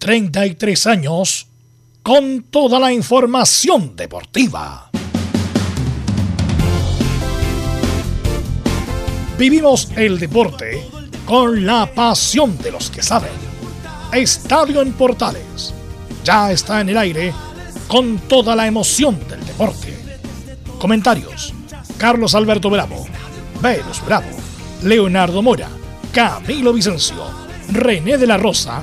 33 años con toda la información deportiva. Vivimos el deporte con la pasión de los que saben. Estadio en Portales ya está en el aire con toda la emoción del deporte. Comentarios: Carlos Alberto Bravo, Venus Bravo, Leonardo Mora, Camilo Vicencio, René de la Rosa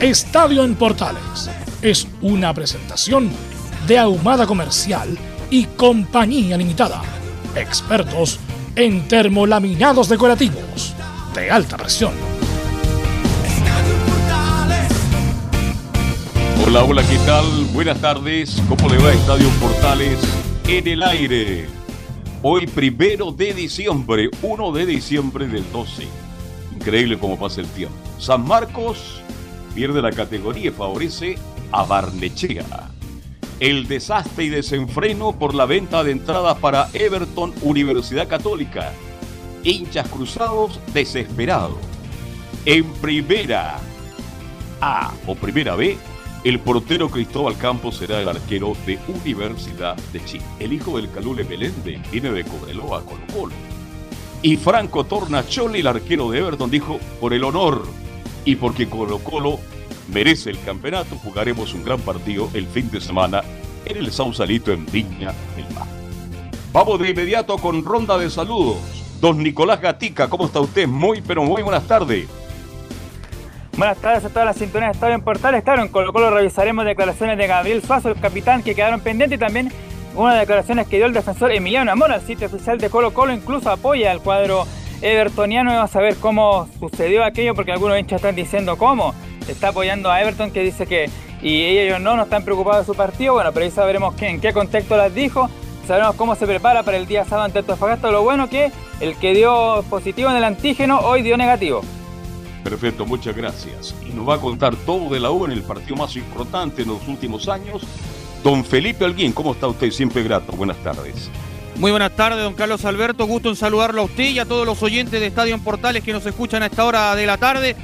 Estadio en Portales es una presentación de Ahumada Comercial y Compañía Limitada. Expertos en termolaminados decorativos de alta presión. Hola, hola, ¿qué tal? Buenas tardes. ¿Cómo le va Estadio Portales en el aire? Hoy primero de diciembre, 1 de diciembre del 12. Increíble cómo pasa el tiempo. San Marcos pierde la categoría y favorece a Barnechea. El desastre y desenfreno por la venta de entradas para Everton Universidad Católica. Hinchas cruzados desesperados. En primera A o primera B, el portero Cristóbal Campos será el arquero de Universidad de Chile. El hijo del Calule Belende viene de Cobreloa Colo Colo. Y Franco Tornacholi, el arquero de Everton, dijo, por el honor y porque Colo Colo merece el campeonato, jugaremos un gran partido el fin de semana en el Sausalito en Viña del Mar. Vamos de inmediato con ronda de saludos. Don Nicolás Gatica, ¿cómo está usted? Muy, pero muy buenas tardes. Buenas tardes a todas las sintonías de Estadio en Portales. Claro, en Colo Colo revisaremos declaraciones de Gabriel Suazo, el capitán, que quedaron pendientes y también una de declaraciones que dio el defensor Emiliano Amor al sitio oficial de Colo Colo. Incluso apoya al cuadro evertoniano. Vamos a ver cómo sucedió aquello, porque algunos hinchas están diciendo cómo. Está apoyando a Everton, que dice que y ellos no, no están preocupados de su partido. Bueno, pero ahí sabremos en qué contexto las dijo. Sabemos cómo se prepara para el día sábado ante Antofagasta. Lo bueno que el que dio positivo en el antígeno hoy dio negativo. Perfecto, muchas gracias. Y nos va a contar todo de la U en el partido más importante en los últimos años. Don Felipe Alguín, ¿cómo está usted? Siempre grato. Buenas tardes. Muy buenas tardes, don Carlos Alberto. Gusto en saludarlo a usted y a todos los oyentes de Estadio en Portales que nos escuchan a esta hora de la tarde.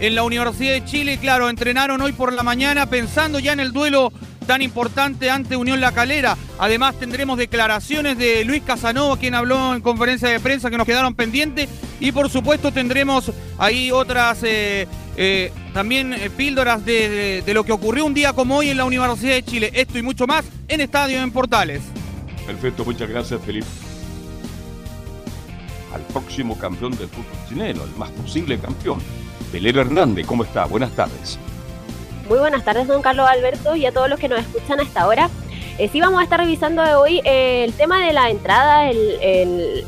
En la Universidad de Chile, claro, entrenaron hoy por la mañana pensando ya en el duelo tan importante ante Unión La Calera. Además tendremos declaraciones de Luis Casanova, quien habló en conferencia de prensa que nos quedaron pendientes. Y por supuesto tendremos ahí otras eh, eh, también eh, píldoras de, de, de, lo que ocurrió un día como hoy en la Universidad de Chile. Esto y mucho más en Estadio en Portales. Perfecto, muchas gracias Felipe. Al próximo campeón del fútbol chileno, el más posible campeón. Belén Hernández, ¿cómo está? Buenas tardes. Muy buenas tardes, don Carlos Alberto, y a todos los que nos escuchan a esta hora. Eh, sí, vamos a estar revisando hoy eh, el tema de la entrada, el, el,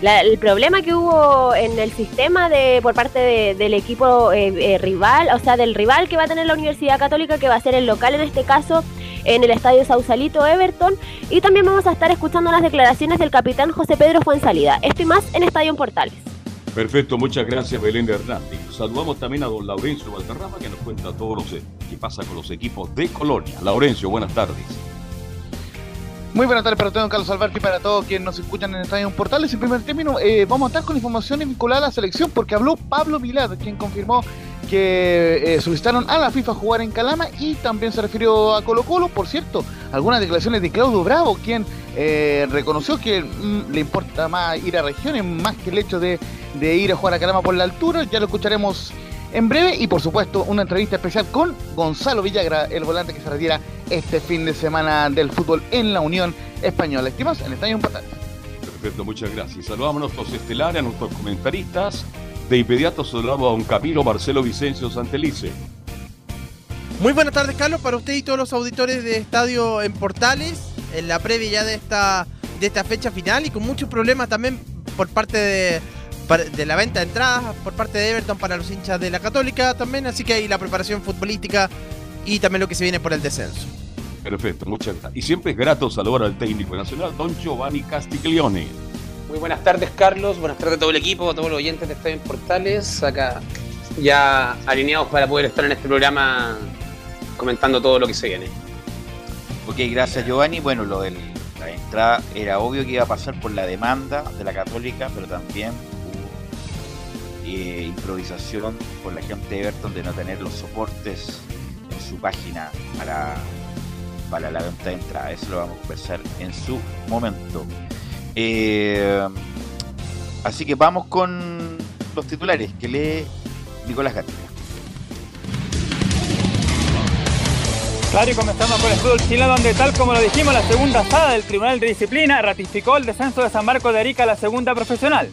la, el, problema que hubo en el sistema de por parte de, del equipo eh, rival, o sea, del rival que va a tener la Universidad Católica, que va a ser el local en este caso, en el estadio Sausalito Everton. Y también vamos a estar escuchando las declaraciones del capitán José Pedro Fuensalida. Esto y más en Estadio en Portales. Perfecto, muchas gracias Belén Hernández. Saludamos también a don Laurencio Valderrama que nos cuenta todo lo que pasa con los equipos de Colonia. Laurencio, buenas tardes. Muy buenas tardes para todos, Carlos Alberto, y para todos quienes nos escuchan en Estadio Portales. En primer término, eh, vamos a estar con informaciones vinculadas a la selección, porque habló Pablo Milad, quien confirmó que eh, solicitaron a la FIFA jugar en Calama y también se refirió a Colo Colo. Por cierto, algunas declaraciones de Claudio Bravo, quien eh, reconoció que mm, le importa más ir a regiones más que el hecho de ir a jugar a Calama por la altura. Ya lo escucharemos en breve y por supuesto una entrevista especial con Gonzalo Villagra, el volante que se retira este fin de semana del fútbol en la Unión Española. Estimados en Estadio Portales. Perfecto, muchas gracias. Saludamos a nuestros estelares, a nuestros comentaristas. De inmediato saludamos a don Camilo Marcelo Vicencio Santelice. Muy buenas tardes, Carlos, para usted y todos los auditores de Estadio en Portales, en la previa ya de esta, de esta fecha final y con muchos problemas también por parte de, de la venta de entradas por parte de Everton para los hinchas de la Católica también, así que ahí la preparación futbolística y también lo que se viene por el descenso. Perfecto, muchas gracias. Y siempre es grato saludar al técnico nacional, don Giovanni Castiglione. Muy buenas tardes, Carlos. Buenas tardes a todo el equipo, a todos los oyentes de Estadio Portales. Acá ya alineados para poder estar en este programa comentando todo lo que se viene. Ok, gracias Giovanni. Bueno, lo de la entrada era obvio que iba a pasar por la demanda de la Católica, pero también eh, improvisación por la gente de Everton de no tener los soportes en su página para, para la venta de entrada. Eso lo vamos a conversar en su momento. Eh, así que vamos con los titulares que lee Nicolás Gatica. Claro, y comenzamos con el fútbol chileno, donde tal como lo dijimos, la segunda sala del Tribunal de Disciplina ratificó el descenso de San Marcos de Arica a la segunda profesional.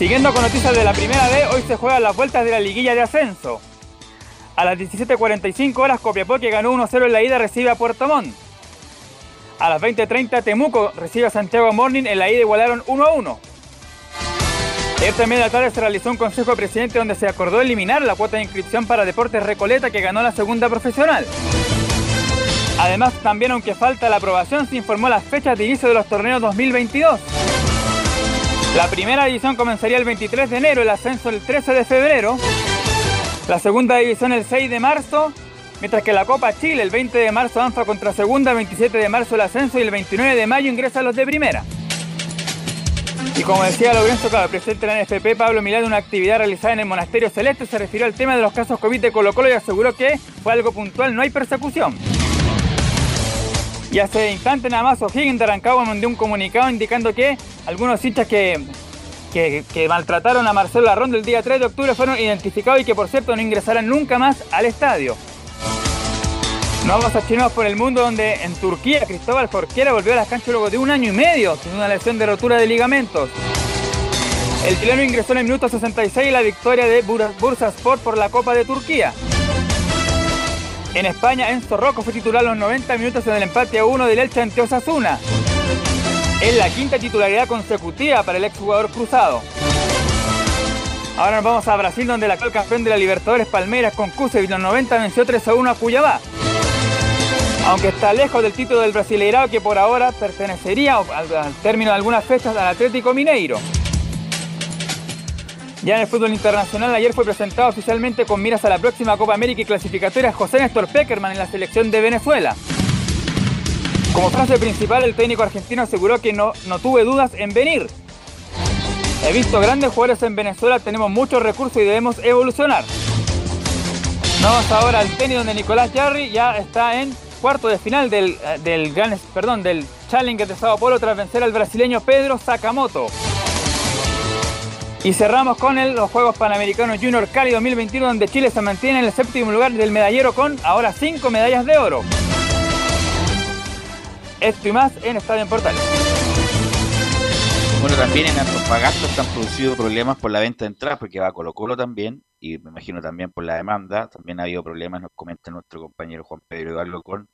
Siguiendo con noticias de la primera D, hoy se juegan las vueltas de la liguilla de ascenso. A las 17.45 horas, Copiapó, que ganó 1-0 en la ida, recibe a Puerto Montt. A las 20.30, Temuco recibe a Santiago Morning, en la ida igualaron 1-1. Ayer también de la tarde se realizó un consejo de presidente donde se acordó eliminar la cuota de inscripción para Deportes Recoleta que ganó la segunda profesional. Además, también aunque falta la aprobación, se informó las fechas de inicio de los torneos 2022. La primera división comenzaría el 23 de enero, el ascenso el 13 de febrero. La segunda división el 6 de marzo, mientras que la Copa Chile el 20 de marzo avanza contra segunda, el 27 de marzo el ascenso y el 29 de mayo ingresan los de primera. Y como decía Lorenzo, claro, presidente de la NFP, Pablo Milán, una actividad realizada en el Monasterio Celeste, se refirió al tema de los casos COVID de Colo Colo y aseguró que fue algo puntual, no hay persecución. Y hace instantes nada más O'Higgins de Rancagua mandó un comunicado indicando que algunos hinchas que, que, maltrataron a Marcelo Larrón del día 3 de octubre fueron identificados y que por cierto no ingresarán nunca más al estadio. Nos vamos a chinos por el mundo donde en Turquía Cristóbal Jorquera volvió a las canchas luego de un año y medio sin una lesión de rotura de ligamentos. El chileno ingresó en el minuto 66 la victoria de Bursa Sport por la Copa de Turquía. En España, Enzo Rocco fue titular los 90 minutos en el empate a 1 del Elche ante Osasuna. Es la quinta titularidad consecutiva para el exjugador cruzado. Ahora nos vamos a Brasil, donde el actual campeón de la Libertadores Palmeiras con Cuse los 90 venció 3 a 1 a Cuyabá. Aunque está lejos del título del Brasileirao que por ahora pertenecería al término de algunas fechas al Atlético Mineiro. Ya en el fútbol internacional ayer fue presentado oficialmente con miras a la próxima Copa América y clasificatoria José Néstor Peckerman en la selección de Venezuela. Como frase principal, el técnico argentino aseguró que no, no tuve dudas en venir. He visto grandes jugadores en Venezuela, tenemos muchos recursos y debemos evolucionar. Vamos ahora al tenis donde Nicolás Jarry ya está en cuarto de final del, del, gran, perdón, del Challenger de Sao Paulo tras vencer al brasileño Pedro Sakamoto. Y cerramos con el, los Juegos Panamericanos Junior Cali 2021 donde Chile se mantiene en el séptimo lugar del medallero con ahora cinco medallas de oro. Esto y más en Estadio en Portales. Bueno, también en Antofagasta se han producido problemas por la venta de entradas, porque va Colo Colo también, y me imagino también por la demanda. También ha habido problemas, nos comenta nuestro compañero Juan Pedro Eduardo con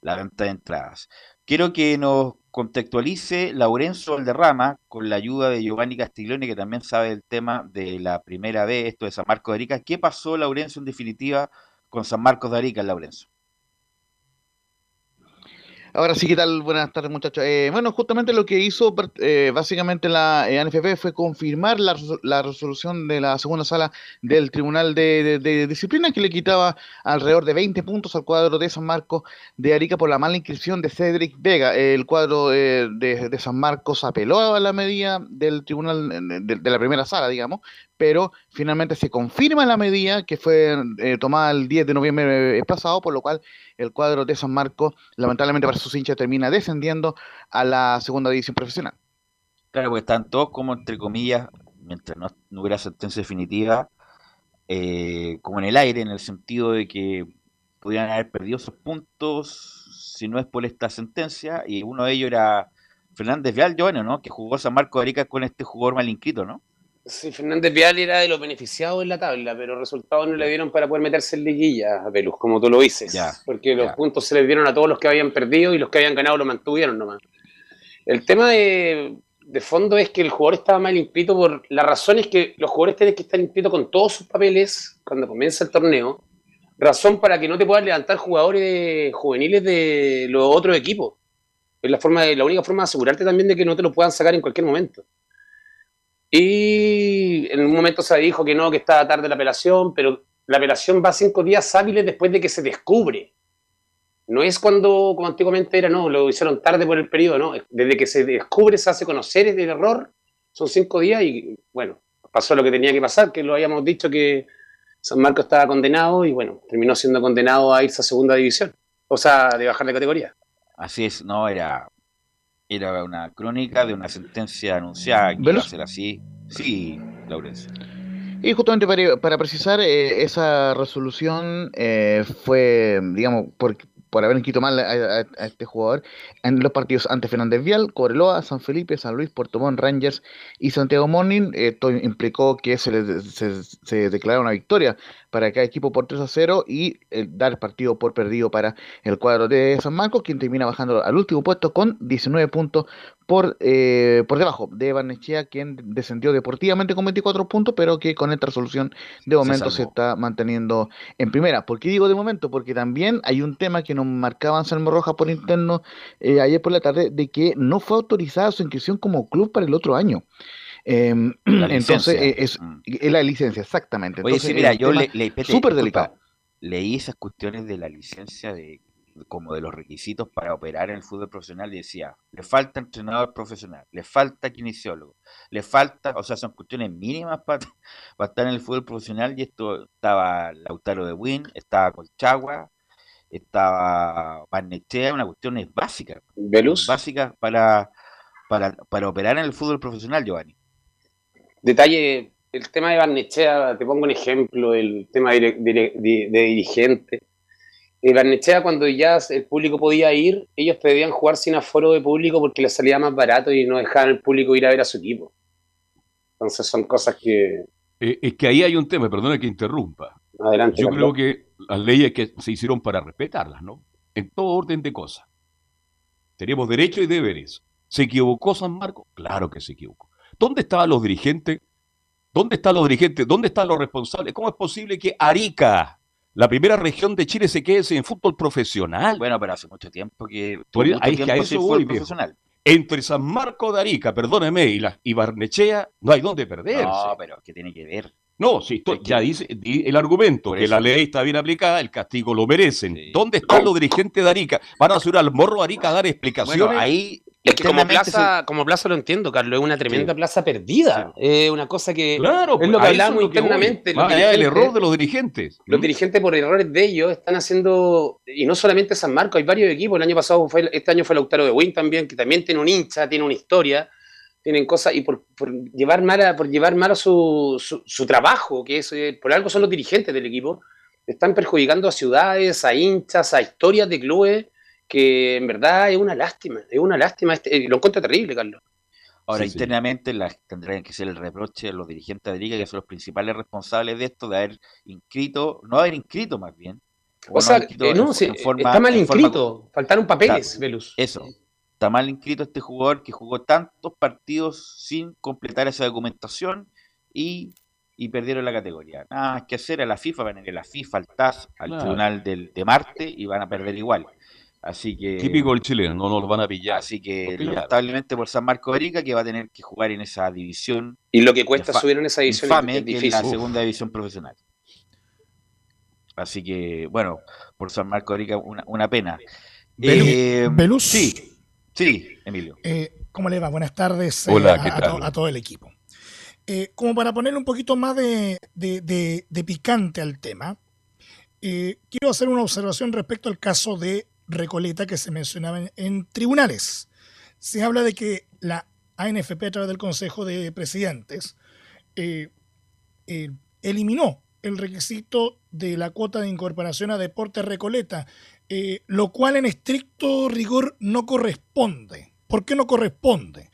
la venta de entradas. Quiero que nos contextualice Laurenzo Valderrama con la ayuda de Giovanni Castiglione, que también sabe el tema de la primera vez, esto de San Marcos de Arica. ¿Qué pasó, Laurenzo, en definitiva, con San Marcos de Arica, Laurenzo? Ahora sí, ¿qué tal? Buenas tardes, muchachos. Eh, bueno, justamente lo que hizo eh, básicamente la eh, ANFP fue confirmar la, la, resolución de la segunda sala del Tribunal de, de, de, Disciplina que le quitaba alrededor de 20 puntos al cuadro de San Marcos de Arica por la mala inscripción de Cedric Vega. el cuadro de, San Marcos apeló a la medida del Tribunal de, la primera sala, digamos, pero finalmente se confirma la medida que fue eh, tomada el 10 de noviembre pasado, por lo cual el cuadro de San Marcos, lamentablemente para sus hinchas, termina descendiendo a la segunda división profesional. Claro, porque están todos como entre comillas, mientras no, hubiera sentencia definitiva, eh, como en el aire, en el sentido de que pudieran haber perdido esos puntos si no es por esta sentencia, y uno de ellos era Fernández Vial, Giovanni, ¿no? Que jugó San Marcos de Arica con este jugador mal inscrito, ¿no? Sí, Fernández Vial era de los beneficiados en la tabla, pero resultados no le dieron para poder meterse en liguilla, Velus, como tú lo dices. Ya, porque los puntos se les dieron a todos los que habían perdido y los que habían ganado lo mantuvieron nomás. El tema de, de fondo es que el jugador estaba mal inscrito por la razón es que los jugadores tienen que estar inscritos con todos sus papeles cuando comienza el torneo, razón para que no te puedan levantar jugadores juveniles de los otros equipos. Es la, forma de, la única forma de asegurarte también de que no te lo puedan sacar en cualquier momento. Y en un momento se dijo que no, que estaba tarde la apelación, pero la apelación va cinco días hábiles después de que se descubre. No es cuando, como antiguamente era, no, lo hicieron tarde por el periodo, no. Desde que se descubre, se hace conocer el error, son cinco días y, bueno, pasó lo que tenía que pasar, que lo habíamos dicho que San Marcos estaba condenado y, bueno, terminó siendo condenado a irse a segunda división, o sea, de bajar de categoría. Así es, no, era, era una crónica de una sentencia anunciada que iba a ser así. Sí, Laurencio. Y justamente para, para precisar, eh, esa resolución eh, fue, digamos, por, por haber inscrito mal a, este jugador en los partidos ante Fernández Vial, Coreloa, San Felipe, San Luis, Puerto Montt, Rangers y Santiago Morning. Esto implicó que se, le, se, se declarara una victoria para cada equipo por 3 a 0 y eh, dar partido por perdido para el cuadro de San Marcos, quien termina bajando al último puesto con 19 puntos por, eh, por debajo de Barnechea, quien descendió deportivamente con 24 puntos, pero que con esta resolución de momento se, está manteniendo en primera. ¿Por qué digo de momento? Porque también hay un tema que nos marcaba Anselmo Roja por interno eh, ayer por la tarde, de que no fue autorizada su inscripción como club para el otro año. Em, entonces, eh, es, mm. es, la licencia, exactamente. Oye, entonces, sí, mira, yo le, le súper delicado. Leí esas cuestiones de la licencia de como de los requisitos para operar en el fútbol profesional y decía, le falta entrenador profesional, le falta kinesiólogo, le falta, o sea, son cuestiones mínimas para, para estar en el fútbol profesional y esto estaba Lautaro de Win, estaba Colchagua, estaba Barnechea, una cuestión es básica, ¿Velus? básica para, para, para operar en el fútbol profesional, Giovanni. Detalle, el tema de Barnechea, te pongo un ejemplo, el tema de, de, de, de dirigente. Eh, Barnechea, cuando ya el público podía ir, ellos pedían jugar sin aforo de público porque les salía más barato y no dejaban al público ir a ver a su equipo. Entonces son cosas que... Eh, es que ahí hay un tema, perdona que interrumpa. Adelante. Yo creo que las leyes que se hicieron para respetarlas, ¿no? En todo orden de cosas. Tenemos derechos y deberes. ¿Se equivocó San Marcos? Claro que se equivocó. ¿Dónde estaban los dirigentes? ¿Dónde están los dirigentes? ¿Dónde están los responsables? ¿Cómo es posible que Arica, la primera región de Chile, se quede sin fútbol profesional? Bueno, pero hace mucho tiempo que... Por, mucho ahí, tiempo que eso voy, profesional. Entre San Marco de Arica, perdóneme, y, la, y Barnechea, no hay dónde perderse. No, pero ¿qué tiene que ver? No, sí, esto, ya dice el argumento, que la ley está bien aplicada, el castigo lo merecen. Sí. ¿Dónde están los dirigentes de Arica? ¿Van a subir al morro Arica a dar explicaciones? Bueno, ahí es que como plaza, se... como plaza lo entiendo, Carlos, es una tremenda sí. plaza perdida. Es eh, una cosa que claro, es lo que hablábamos internamente. Más allá del error de los dirigentes. Los ¿Mm? dirigentes por errores de ellos están haciendo, y no solamente San Marcos, hay varios equipos. El año pasado fue, este año fue el Lautaro de Win también, que también tiene un hincha, tiene una historia, tienen cosas, y por, por llevar mal a, por llevar mal a su, su, su, trabajo, que es, eh, por algo son los dirigentes del equipo, están perjudicando a ciudades, a hinchas, a historias de clubes que en verdad es una lástima, es una lástima, este, lo encuentro terrible, Carlos. Ahora, sí, internamente sí. Tendrían que ser el reproche de los dirigentes de liga, que son los principales responsables de esto, de haber inscrito, no haber inscrito más bien. O, sea, no eh, no, sí, forma, está mal inscrito, forma... faltaron papeles, está, Velus. Eso, está mal inscrito este jugador que jugó tantos partidos sin completar esa documentación y, y perdieron la categoría. Nada más que hacer a la FIFA, van a ir a la FIFA, al TAS, al claro. Tribunal del, de Marte y van a perder igual. Así que. Típico el chileno, no nos van a pillar. Así que, lamentablemente por San Marco Rica, que va a tener que jugar en esa división. Y lo que cuesta subir en esa división infame, es, difícil. Que es la segunda división profesional. Así que, bueno, por San Marco Rica, una, una pena. Belus, eh, Belus. Sí, sí, Emilio. Eh, ¿Cómo le va? Buenas tardes eh, Hola, a, a, to, a, todo el equipo. Eh, como para ponerle un poquito más de, de, de, de picante al tema, eh, quiero hacer una observación respecto al caso de Recoleta que se mencionaba en, tribunales. Se habla de que la ANFP a través del Consejo de Presidentes eh, eh, eliminó el requisito de la cuota de incorporación a Deporte Recoleta, eh, lo cual en estricto rigor no corresponde. ¿Por qué no corresponde?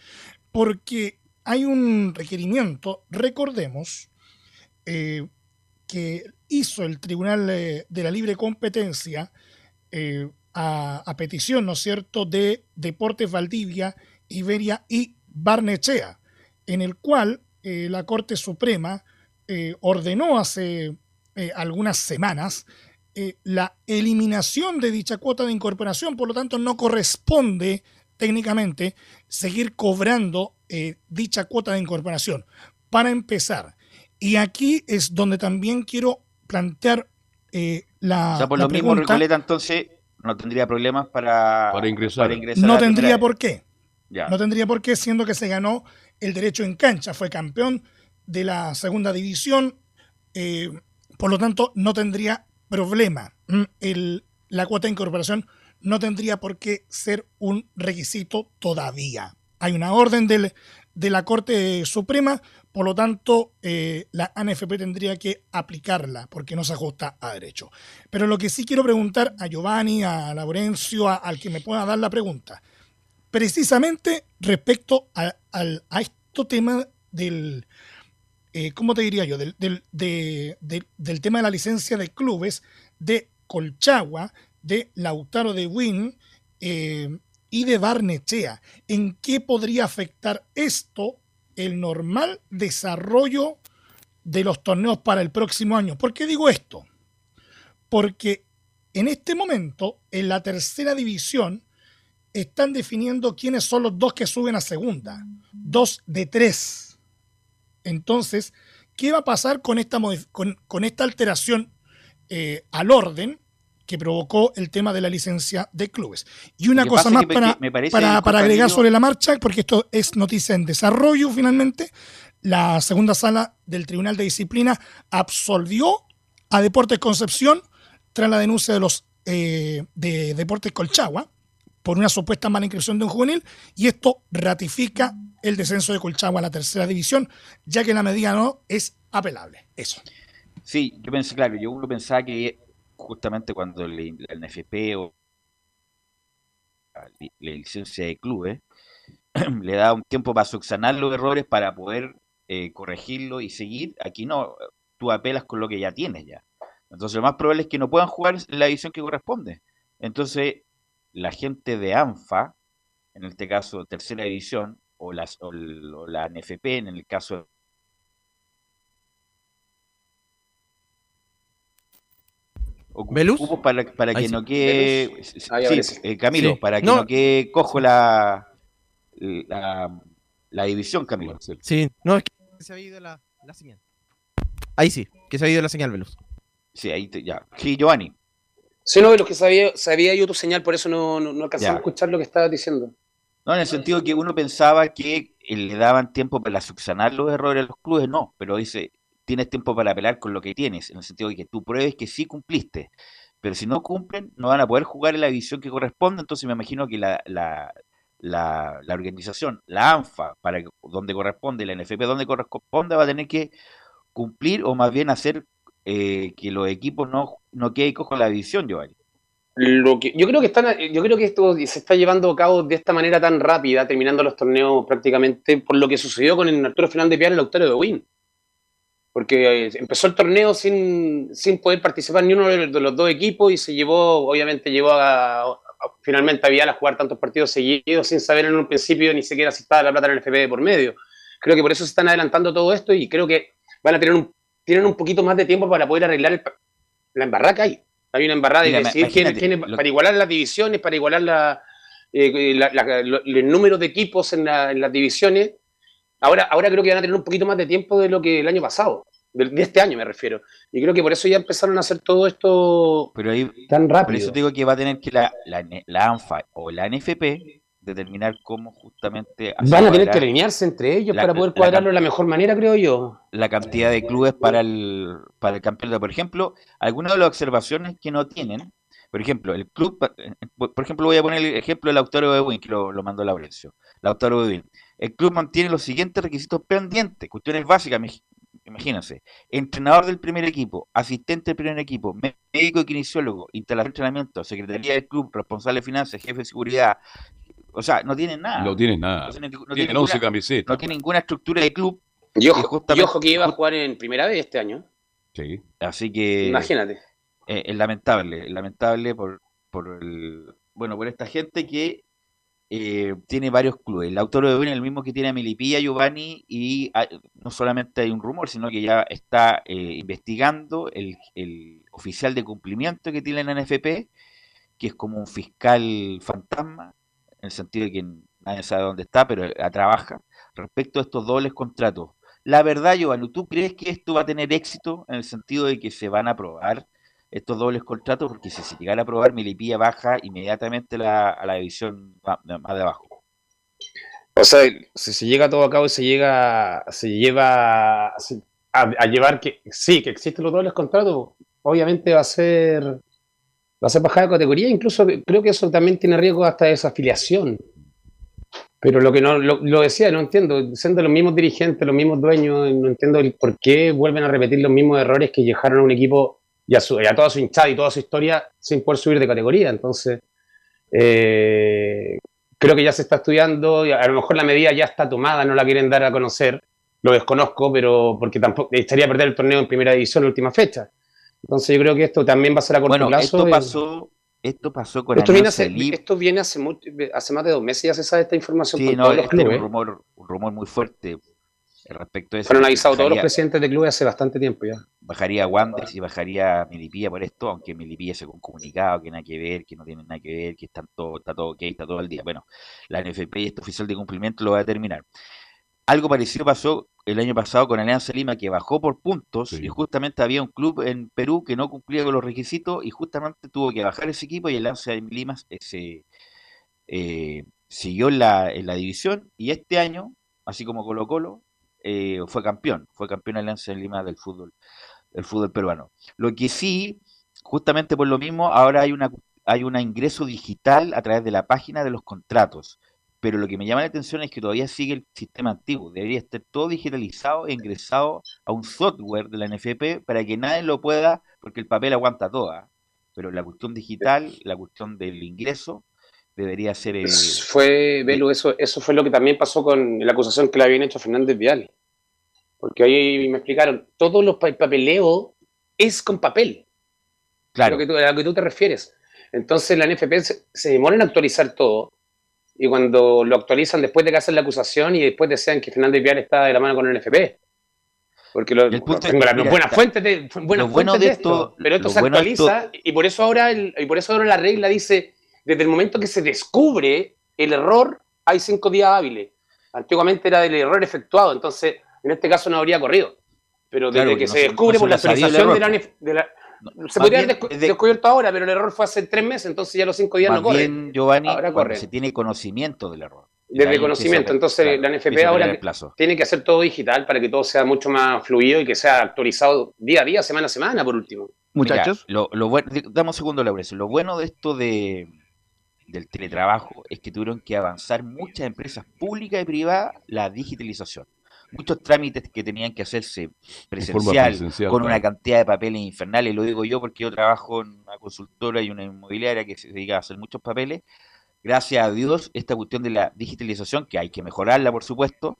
Porque hay un requerimiento, recordemos, que hizo el Tribunal de la Libre Competencia a, a, petición, ¿no es cierto?, de Deportes Valdivia, Iberia y Barnechea, en el cual eh, la Corte Suprema eh, ordenó hace eh, algunas semanas la eliminación de dicha cuota de incorporación, por lo tanto no corresponde técnicamente seguir cobrando eh, dicha cuota de incorporación. Para empezar, y aquí es donde también quiero plantear eh, la. O sea, por la lo mismo. Recoleta entonces no tendría problemas para, Para ingresar. No tendría por qué. Ya. No tendría por qué, siendo que se ganó el derecho en cancha, fue campeón de la segunda división, eh, por lo tanto no tendría problema. Mm, el- la cuota de incorporación no tendría por qué ser un requisito todavía. Hay una orden del- de la Corte Suprema, por lo tanto eh, la ANFP tendría que aplicarla porque no se ajusta a derecho. Pero lo que sí quiero preguntar a Giovanni, a Laurencio, a- al que me pueda dar la pregunta, precisamente respecto a, al- a este del, eh, ¿cómo te diría yo? Del, del, de- de- del tema de la licencia de clubes de Colchagua, de Lautaro de Win eh, y de Barnechea. ¿En qué podría afectar esto el normal desarrollo de los torneos para el próximo año? ¿Por qué digo esto? Porque en este momento, en la tercera división, están definiendo quiénes son los dos que suben a segunda. Dos de tres. Entonces, ¿qué va a pasar con esta, con esta alteración eh, al orden que provocó el tema de la licencia de clubes? Y una cosa más que para, para, agregar sobre la marcha, porque esto es noticia en desarrollo finalmente. La segunda sala del Tribunal de Disciplina absolvió a Deportes Concepción tras la denuncia de los eh, de Deportes Colchagua por una supuesta mala inscripción de un juvenil y esto ratifica el descenso de Colchagua a la tercera división, ya que la medida no es apelable. Eso. Sí, yo pensé, claro, yo uno pensaba que justamente cuando el, NFP o la, li- la licencia de clubes le da un tiempo para subsanar los errores para poder eh, corregirlo y seguir, aquí no, tú apelas con lo que ya tienes ya. Entonces lo más probable es que no puedan jugar la división que corresponde. Entonces la gente de ANFA, en este caso tercera división, o, las, o la NFP, en el caso ¿Velus? ocupo para, que sí. no quede. Velus. sí, eh, Camilo, Sí. para que No. no, quede cojo la, la, la división, Camilo. Sí, no, es que se había ido la, la señal. Ahí sí, que se había ido la señal, Velus. Sí, ahí te- ya. Sí, Giovanni. Sí, no, de los que sabía, sabía yo tu señal, por eso no, no, no alcanzaba Ya. a escuchar lo que estabas diciendo. No, en el sentido que uno pensaba que eh, le daban tiempo para subsanar los errores a los clubes, no, pero dice, tienes tiempo para apelar con lo que tienes, en el sentido de que tú pruebes que sí cumpliste, pero si no cumplen, no van a poder jugar en la división que corresponde, entonces me imagino que la, la, la, organización, la ANFA, para donde corresponde, la NFP donde corresponde, va a tener que cumplir o más bien hacer eh, que los equipos no, no queden en la división, Giovanni. Lo que, yo creo que están, yo creo que esto se está llevando a cabo de esta manera tan rápida, terminando los torneos prácticamente por lo que sucedió con el Arturo Fernández Piar y el Lautaro de Win. Porque eh, empezó el torneo sin, sin poder participar ni uno de los dos equipos y se llevó, obviamente llevó a, a- finalmente a Vial a jugar tantos partidos seguidos sin saber en un principio ni siquiera si estaba la plata en el FP por medio. Creo que por eso se están adelantando todo esto y creo que van a tener un, tienen un poquito más de tiempo para poder arreglar el la embarrada que hay. Hay una embarrada Mira, decir quién- quién para igualar las divisiones, para igualar la, eh, la- la- lo- el número de equipos en, la- en las divisiones. Ahora, ahora creo que van a tener un poquito más de tiempo de lo que el año pasado, de, de este año me refiero. Y creo que por eso ya empezaron a hacer todo esto Pero ahí tan Por rápido. eso te digo que va a tener que la, la, la ANFA o la NFP determinar cómo justamente Van a tener que alinearse entre ellos la- para poder cuadrarlo de la mejor manera, creo yo. la cantidad de clubes para el, para el campeonato. Por ejemplo, algunas de las observaciones que no tienen, por ejemplo, el club, por por ejemplo, voy a poner el ejemplo de Lautaro de Win, que lo, lo mandó Laurencio. Lautaro de Win. El club mantiene los siguientes requisitos pendientes, cuestiones básicas, imag- imagínense. Entrenador del primer equipo, asistente del primer equipo, médico y kinesiólogo, instalación de entrenamiento, secretaría del club, responsable de finanzas, jefe de seguridad. O sea, no tienen nada. No tienes nada. No tienen- no tienen Tienen ninguna- 11 camisetas. no tiene ninguna estructura de club, Y ojo, justamente- y ojo que iba a jugar en primera vez este año. Sí. así que Imagínate. eh, es lamentable, es lamentable por, por el, bueno, por esta gente que eh, tiene varios clubes. El autor de Win es el mismo que tiene a Milipilla, Giovanni, y no solamente hay un rumor, sino que ya está eh, investigando el, el oficial de cumplimiento que tiene la NFP, que es como un fiscal fantasma, en el sentido de que nadie sabe dónde está, pero la trabaja, respecto a estos dobles contratos. La verdad, Giovanni, ¿tú crees que esto va a tener éxito en el sentido de que se van a aprobar estos dobles contratos? Porque si se llegara a aprobar, Milipilla baja inmediatamente a la división más, de abajo. O sea, si se llega todo a cabo y se llega, se lleva a, llevar que sí, que existen los dobles contratos, obviamente va a ser va a ser bajada de categoría, incluso creo que eso también tiene riesgo hasta de desafiliación. Pero lo que no, lo, decía, no entiendo, siendo los mismos dirigentes, los mismos dueños, no entiendo el por qué vuelven a repetir los mismos errores que dejaron a un equipo y a, su, a toda su hinchada y toda su historia sin poder subir de categoría. Entonces, eh, creo que ya se está estudiando, y a lo mejor la medida ya está tomada, no la quieren dar a conocer, lo desconozco, pero porque tampoco estaría perder el torneo en primera división en última fecha. Entonces yo creo que esto también va a ser a corto bueno, plazo. Esto pasó, esto pasó con esto viene, hace, esto viene hace, hace más de dos meses, ya se sabe esta información. Sí, no, este un rumor, un rumor muy fuerte respecto a eso. Fueron avisados todos los presidentes de clubes hace bastante tiempo ya. Bajaría Wanderers y bajaría Milipilla por esto, aunque Milipilla se un comunicado que nada que ver, que no tiene nada que ver, que está todo, está todo ok, está todo el día. Bueno, la NFP y este oficial de cumplimiento lo va a terminar. Algo parecido pasó el año pasado con Alianza Lima, que bajó por puntos y justamente había un club en Perú que no cumplía con los requisitos y justamente tuvo que bajar ese equipo y Alianza Lima se, eh, siguió en la, en la división y este año, así como Colo Colo, eh, fue campeón, fue campeón Alianza Lima del fútbol, del fútbol peruano. Lo que sí, justamente por lo mismo, ahora hay una hay un ingreso digital a través de la página de los contratos pero lo que me llama la atención es que todavía sigue el sistema antiguo. Debería estar todo digitalizado e ingresado a un software de la NFP para que nadie lo pueda, porque el papel aguanta toda. ¿ah? Pero la cuestión digital, la cuestión del ingreso, debería ser... El... Fue, Belu, eso, eso fue lo que también pasó con la acusación que le habían hecho a Fernández Vial. Porque ahí me explicaron, todo los papeleo es con papel. Claro. Lo que a lo que tú te refieres. Entonces la NFP se, se demora en actualizar todo y cuando lo actualizan después de que hacen la acusación y después desean que Fernández Vial está de la mano con el NFP. Porque lo, tengo las buenas fuentes de, buenas fuentes de, esto, pero esto se actualiza y por eso ahora el, y por eso ahora la regla dice desde el momento que se descubre el error hay cinco días hábiles. Antiguamente era del error efectuado, entonces en este caso no habría corrido. Pero desde que, se descubre por la actualización de la, se podría haber descubierto ahora, pero el error fue hace tres meses, entonces ya los cinco días no corren. Bien, Giovanni, ahora se tiene conocimiento del error. Desde conocimiento, entonces la NFP ahora tiene que hacer todo digital para que todo sea mucho más fluido y que sea actualizado día a día, semana a semana, por último. Muchachos. lo, bueno, damos un segundo, Laura. Lo bueno de esto de, del teletrabajo es que tuvieron que avanzar muchas empresas públicas y privadas la digitalización. Muchos trámites que tenían que hacerse presencial, con una cantidad de papeles infernales, lo digo yo porque yo trabajo en una consultora y una inmobiliaria que se dedica a hacer muchos papeles. Gracias a Dios, esta cuestión de la digitalización, que hay que mejorarla, por supuesto,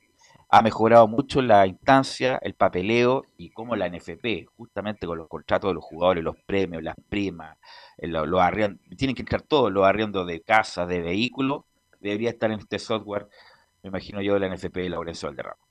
ha mejorado mucho la instancia, el papeleo y cómo la NFP, justamente con los contratos de los jugadores, los premios, las primas, los, los tienen que entrar todos los arriendos de casa, de vehículos, debería estar en este software, me imagino yo, de la NFP y Laurencio Valderrama.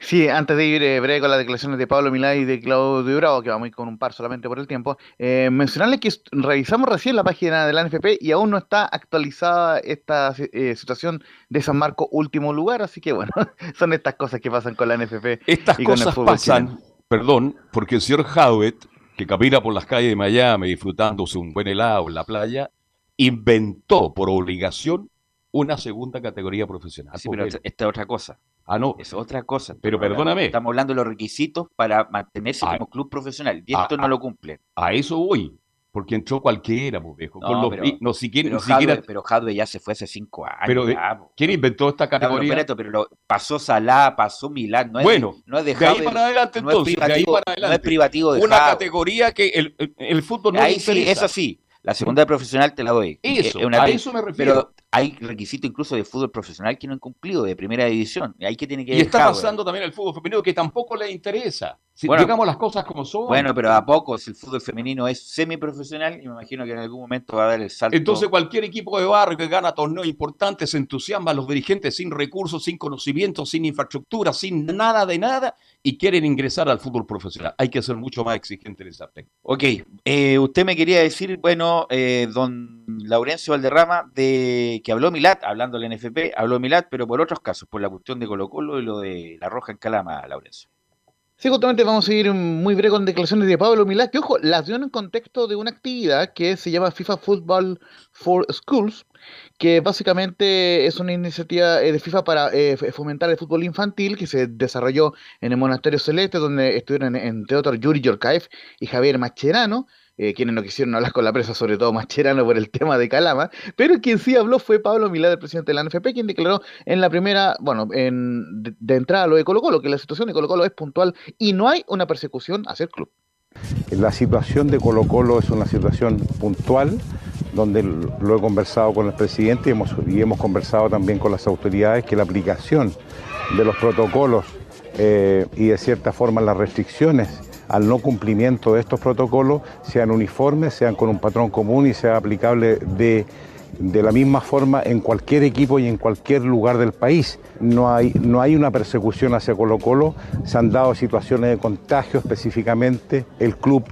Sí, antes de ir eh, breve con las declaraciones de Pablo Milá y de Claudio Bravo, que vamos a ir con un par solamente por el tiempo, eh, mencionarles que revisamos recién la página de la NFP y aún no está actualizada esta eh, situación de San Marco último lugar, así que bueno, son estas cosas que pasan con la NFP. Estas cosas pasan, perdón, porque el señor Howitt, que camina por las calles de Miami disfrutándose un buen helado en la playa, inventó por obligación una segunda categoría profesional. Sí, pero esta es otra cosa. Ah, no. Es otra cosa. Pero perdóname. Estamos hablando de los requisitos para mantenerse ah. como club profesional. Y esto no lo cumple. A eso voy. Porque entró cualquiera, pues, viejo. No, pero, no, siquiera, pero, siquiera... pero Jadwe ya se fue hace cinco años. Pero, ¿quién inventó esta categoría? pero, pero, pasó Salá, pasó Milán. No es, bueno, no es de, de ahí para adelante, entonces. de ahí para adelante. No es privativo de Una categoría que el, el, fútbol no ahí sí, es así. La segunda profesional te la doy. Eso, a eso me refiero. Pero hay requisitos incluso de fútbol profesional que no han cumplido, de primera división. Hay que tiene que y está pasando también el fútbol femenino que tampoco le interesa. Digamos las cosas como son. Bueno, pero a poco, si el fútbol femenino es semiprofesional, y me imagino que en algún momento va a dar el salto. Entonces, cualquier equipo de barrio que gana torneos importantes se entusiasma a los dirigentes sin recursos, sin conocimiento, sin infraestructura, sin nada de nada, y quieren ingresar al fútbol profesional. Hay que ser mucho más exigente en ese aspecto. Ok, eh, usted me quería decir, bueno, eh, don Laurencio Valderrama, de que habló Milat, hablando del NFP, habló Milat, pero por otros casos, por la cuestión de Colo Colo y lo de la Roja en Calama, Laurencio. Sí, justamente vamos a ir muy breve con declaraciones de Pablo Milá, que ojo, las dio en contexto de una actividad que se llama FIFA Football for Schools, que básicamente es una iniciativa eh, de FIFA para eh, fomentar el fútbol infantil que se desarrolló en el Monasterio Celeste, donde estuvieron entre otros Yuri Yorkaev y Javier Macherano, eh, quienes no quisieron hablar con la prensa, sobre todo Mascherano por el tema de Calama, pero quien sí habló fue Pablo Milá, el presidente de la NFP, quien declaró en la primera, bueno, en, de, entrada lo de Colo Colo, que la situación de Colo Colo es puntual y no hay una persecución hacia el club. La situación de Colo Colo es una situación puntual, donde lo he conversado con el presidente y hemos, y hemos conversado también con las autoridades que la aplicación de los protocolos eh, y de cierta forma las restricciones al no cumplimiento de estos protocolos sean uniformes, sean con un patrón común y sea aplicable de, la misma forma en cualquier equipo y en cualquier lugar del país. No hay, no hay una persecución hacia Colo Colo, se han dado situaciones de contagio específicamente, el club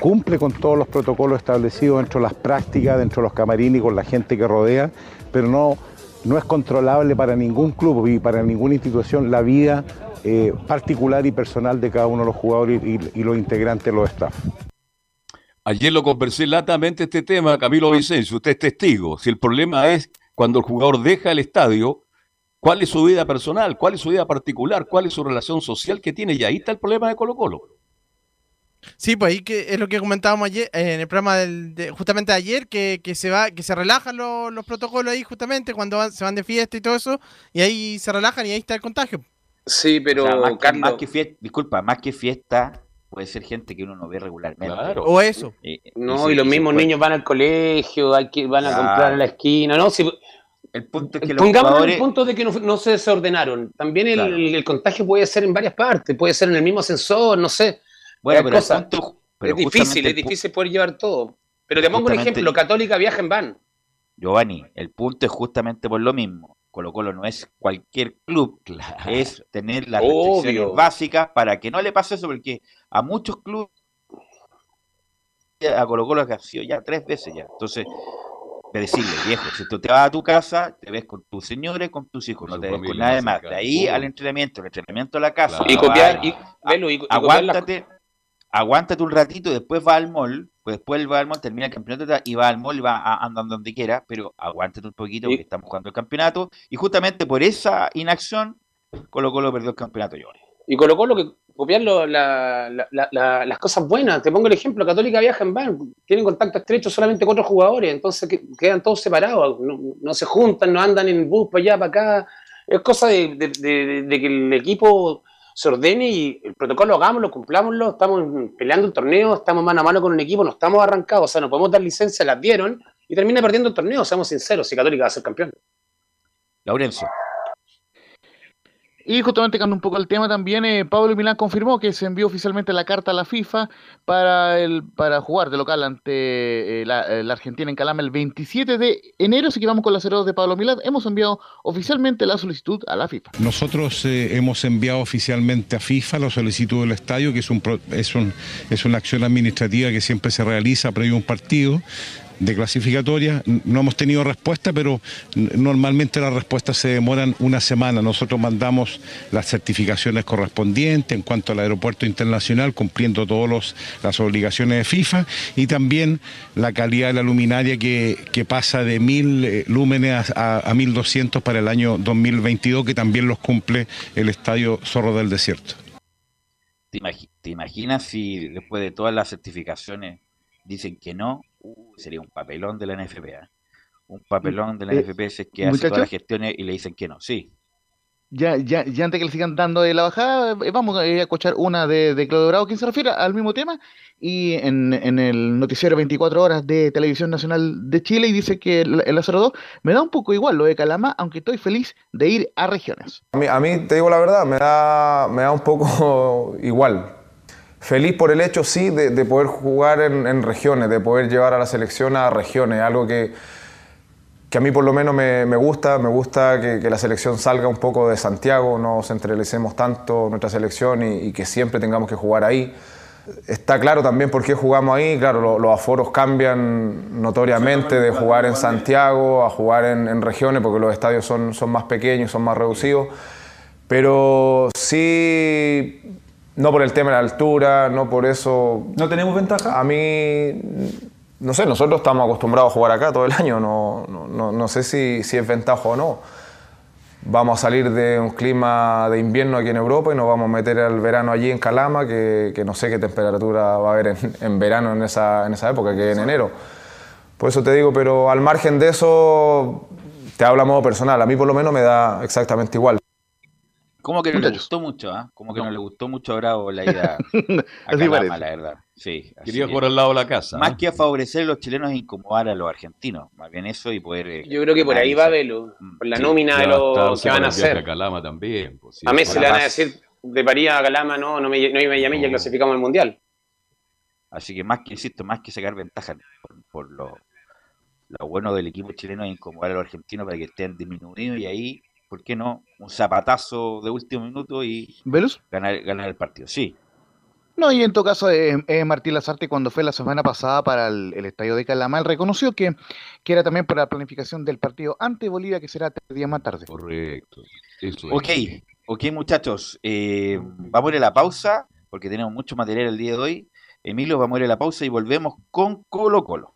cumple con todos los protocolos establecidos dentro de las prácticas, dentro de los camarines y con la gente que rodea, pero no, no es controlable para ningún club y para ninguna institución la vida eh, particular y personal de cada uno de los jugadores y, los integrantes de los staff. Ayer lo conversé latamente este tema, Camilo Vicencio, usted es testigo. Si el problema es cuando el jugador deja el estadio, ¿cuál es su vida personal? ¿Cuál es su vida particular? ¿Cuál es su relación social que tiene? Y ahí está el problema de Colo Colo. Sí, pues ahí que es lo que comentábamos ayer, en el programa del, justamente ayer, que, se va, que se relajan los, protocolos ahí justamente cuando se van de fiesta y todo eso, y ahí se relajan y ahí está el contagio. Sí, pero más, que, fiesta, disculpa, más que fiesta puede ser gente que uno no ve regularmente. O eso. no, y, los mismos niños van al colegio, hay que, van a comprar en la esquina, ¿no? Si, el punto es que Pongamos el punto de que no, se desordenaron. También el, contagio puede ser en varias partes, puede ser en el mismo ascensor, no sé. Bueno, pero, es difícil, es difícil poder llevar todo. Pero te pongo un ejemplo, Católica viaja en van. Giovanni, el punto es justamente por lo mismo. Colo Colo no es cualquier club, es tener las restricciones básicas para que no le pase eso, porque a muchos clubes a Colo Colo ha sido ya tres veces ya. Entonces, decirle, viejo, si tú te vas a tu casa, te ves con tus señores, con tus hijos, no te ves con nadie más. De ahí al entrenamiento, el entrenamiento a la casa. Y copiar, y, aguántate, aguántate un ratito, después va al mall, pues después va al mall, termina el campeonato y va al mall y va andando donde quiera, pero aguántate un poquito porque estamos jugando el campeonato. Y justamente por esa inacción, Colo Colo perdió el campeonato, Y Colo Colo que copiar las cosas buenas. Te pongo el ejemplo, Católica viaja en van, tienen contacto estrecho solamente con otros jugadores, entonces quedan todos separados, no, se juntan, no andan en bus para allá, para acá. Es cosa de que el equipo se ordene y el protocolo hagámoslo, cumplámoslo, estamos peleando el torneo, estamos mano a mano con un equipo, no estamos arrancados, o sea, no podemos dar licencia, las dieron y termina perdiendo el torneo, seamos sinceros, si Católica va a ser campeón. Laurencio. Y justamente cambiando un poco el tema también, eh, Pablo Milán confirmó que se envió oficialmente la carta a la FIFA para el para jugar de local ante eh, la, Argentina en Calama el 27 de enero. Así que vamos con la 02 de Pablo Milán. Hemos enviado oficialmente la solicitud a la FIFA. Nosotros eh, hemos enviado oficialmente a FIFA la solicitud del estadio, que es, un, es, un, es una acción administrativa que siempre se realiza previo a un partido de clasificatoria. No hemos tenido respuesta, pero normalmente las respuestas se demoran una semana. Nosotros mandamos las certificaciones correspondientes en cuanto al aeropuerto internacional, cumpliendo todas las obligaciones de FIFA, y también la calidad de la luminaria que, pasa de mil eh, lúmenes a, a 1200 para el año 2022, que también los cumple el Estadio Zorro del Desierto. ¿Te, imaginas si después de todas las certificaciones dicen que no? Uh, sería un papelón de la NFP. ¿eh? Un papelón de la eh, NFP es que hace todas las gestiones y le dicen que no, sí. Ya, ya, ya antes que le sigan dando de la bajada, eh, vamos a escuchar una de, de Claudio Bravo, quien se refiere al mismo tema, y en, el noticiero 24 horas de Televisión Nacional de Chile, y dice que el, el 02 me da un poco igual lo de Calama, aunque estoy feliz de ir a regiones. A mí, a mí te digo la verdad, me da, me da un poco igual, Feliz por el hecho, sí, de, de poder jugar en, en regiones, de poder llevar a la selección a regiones, algo que, que a mí por lo menos me, me gusta, me gusta que, que la selección salga un poco de Santiago, no centralicemos tanto nuestra selección y, y que siempre tengamos que jugar ahí. Está claro también por qué jugamos ahí, claro, lo- los aforos cambian notoriamente de jugar en Santiago a jugar en, en regiones porque los estadios son, son más pequeños, son más reducidos, pero sí, no por el tema de la altura, no por eso... ¿No tenemos ventaja? A mí, no sé, nosotros estamos acostumbrados a jugar acá todo el año, no, no, no- no sé si, si es ventaja o no. Vamos a salir de un clima de invierno aquí en Europa y nos vamos a meter al verano allí en Calama, que, que no sé qué temperatura va a haber en, en verano en esa, en esa época, que es en enero. Por eso te digo, pero al margen de eso, te habla a modo personal. A mí por lo menos me da exactamente igual. Como que no le gustó mucho, ¿ah? Como que no. le gustó mucho a Bravo la ida a Calama, la verdad. Sí. así Quería que- jugar al lado de la casa. Más ¿eh? que a favorecer a los chilenos e incomodar a los argentinos. Más bien eso y poder. eh, Yo creo que por ahí va. Velo, por la Sí, nómina de Ya está, lo o sea, que van a el hacer. a Calama también. pues, sí, A Messi por le van a decir de París a Calama, no, no, me, no iba a mí, ya clasificamos al Mundial. Así que más que, insisto, más que sacar ventaja por, por lo, lo bueno del equipo chileno es incomodar a los argentinos para que estén disminuidos y ahí, ¿por qué no? Un zapatazo de último minuto y ¿Velus? ganar, ganar el partido. Sí, No, y en todo caso, eh, eh, Martín Lazarte, cuando fue la semana pasada para el, el estadio de Calama, él reconoció que, que era también para la planificación del partido ante Bolivia, que será tres días más tarde. Correcto. Eso es. Ok, ok muchachos, eh, vamos a ir a la pausa porque tenemos mucho material el día de hoy. Emilio, vamos a ir a la pausa y volvemos con Colo Colo.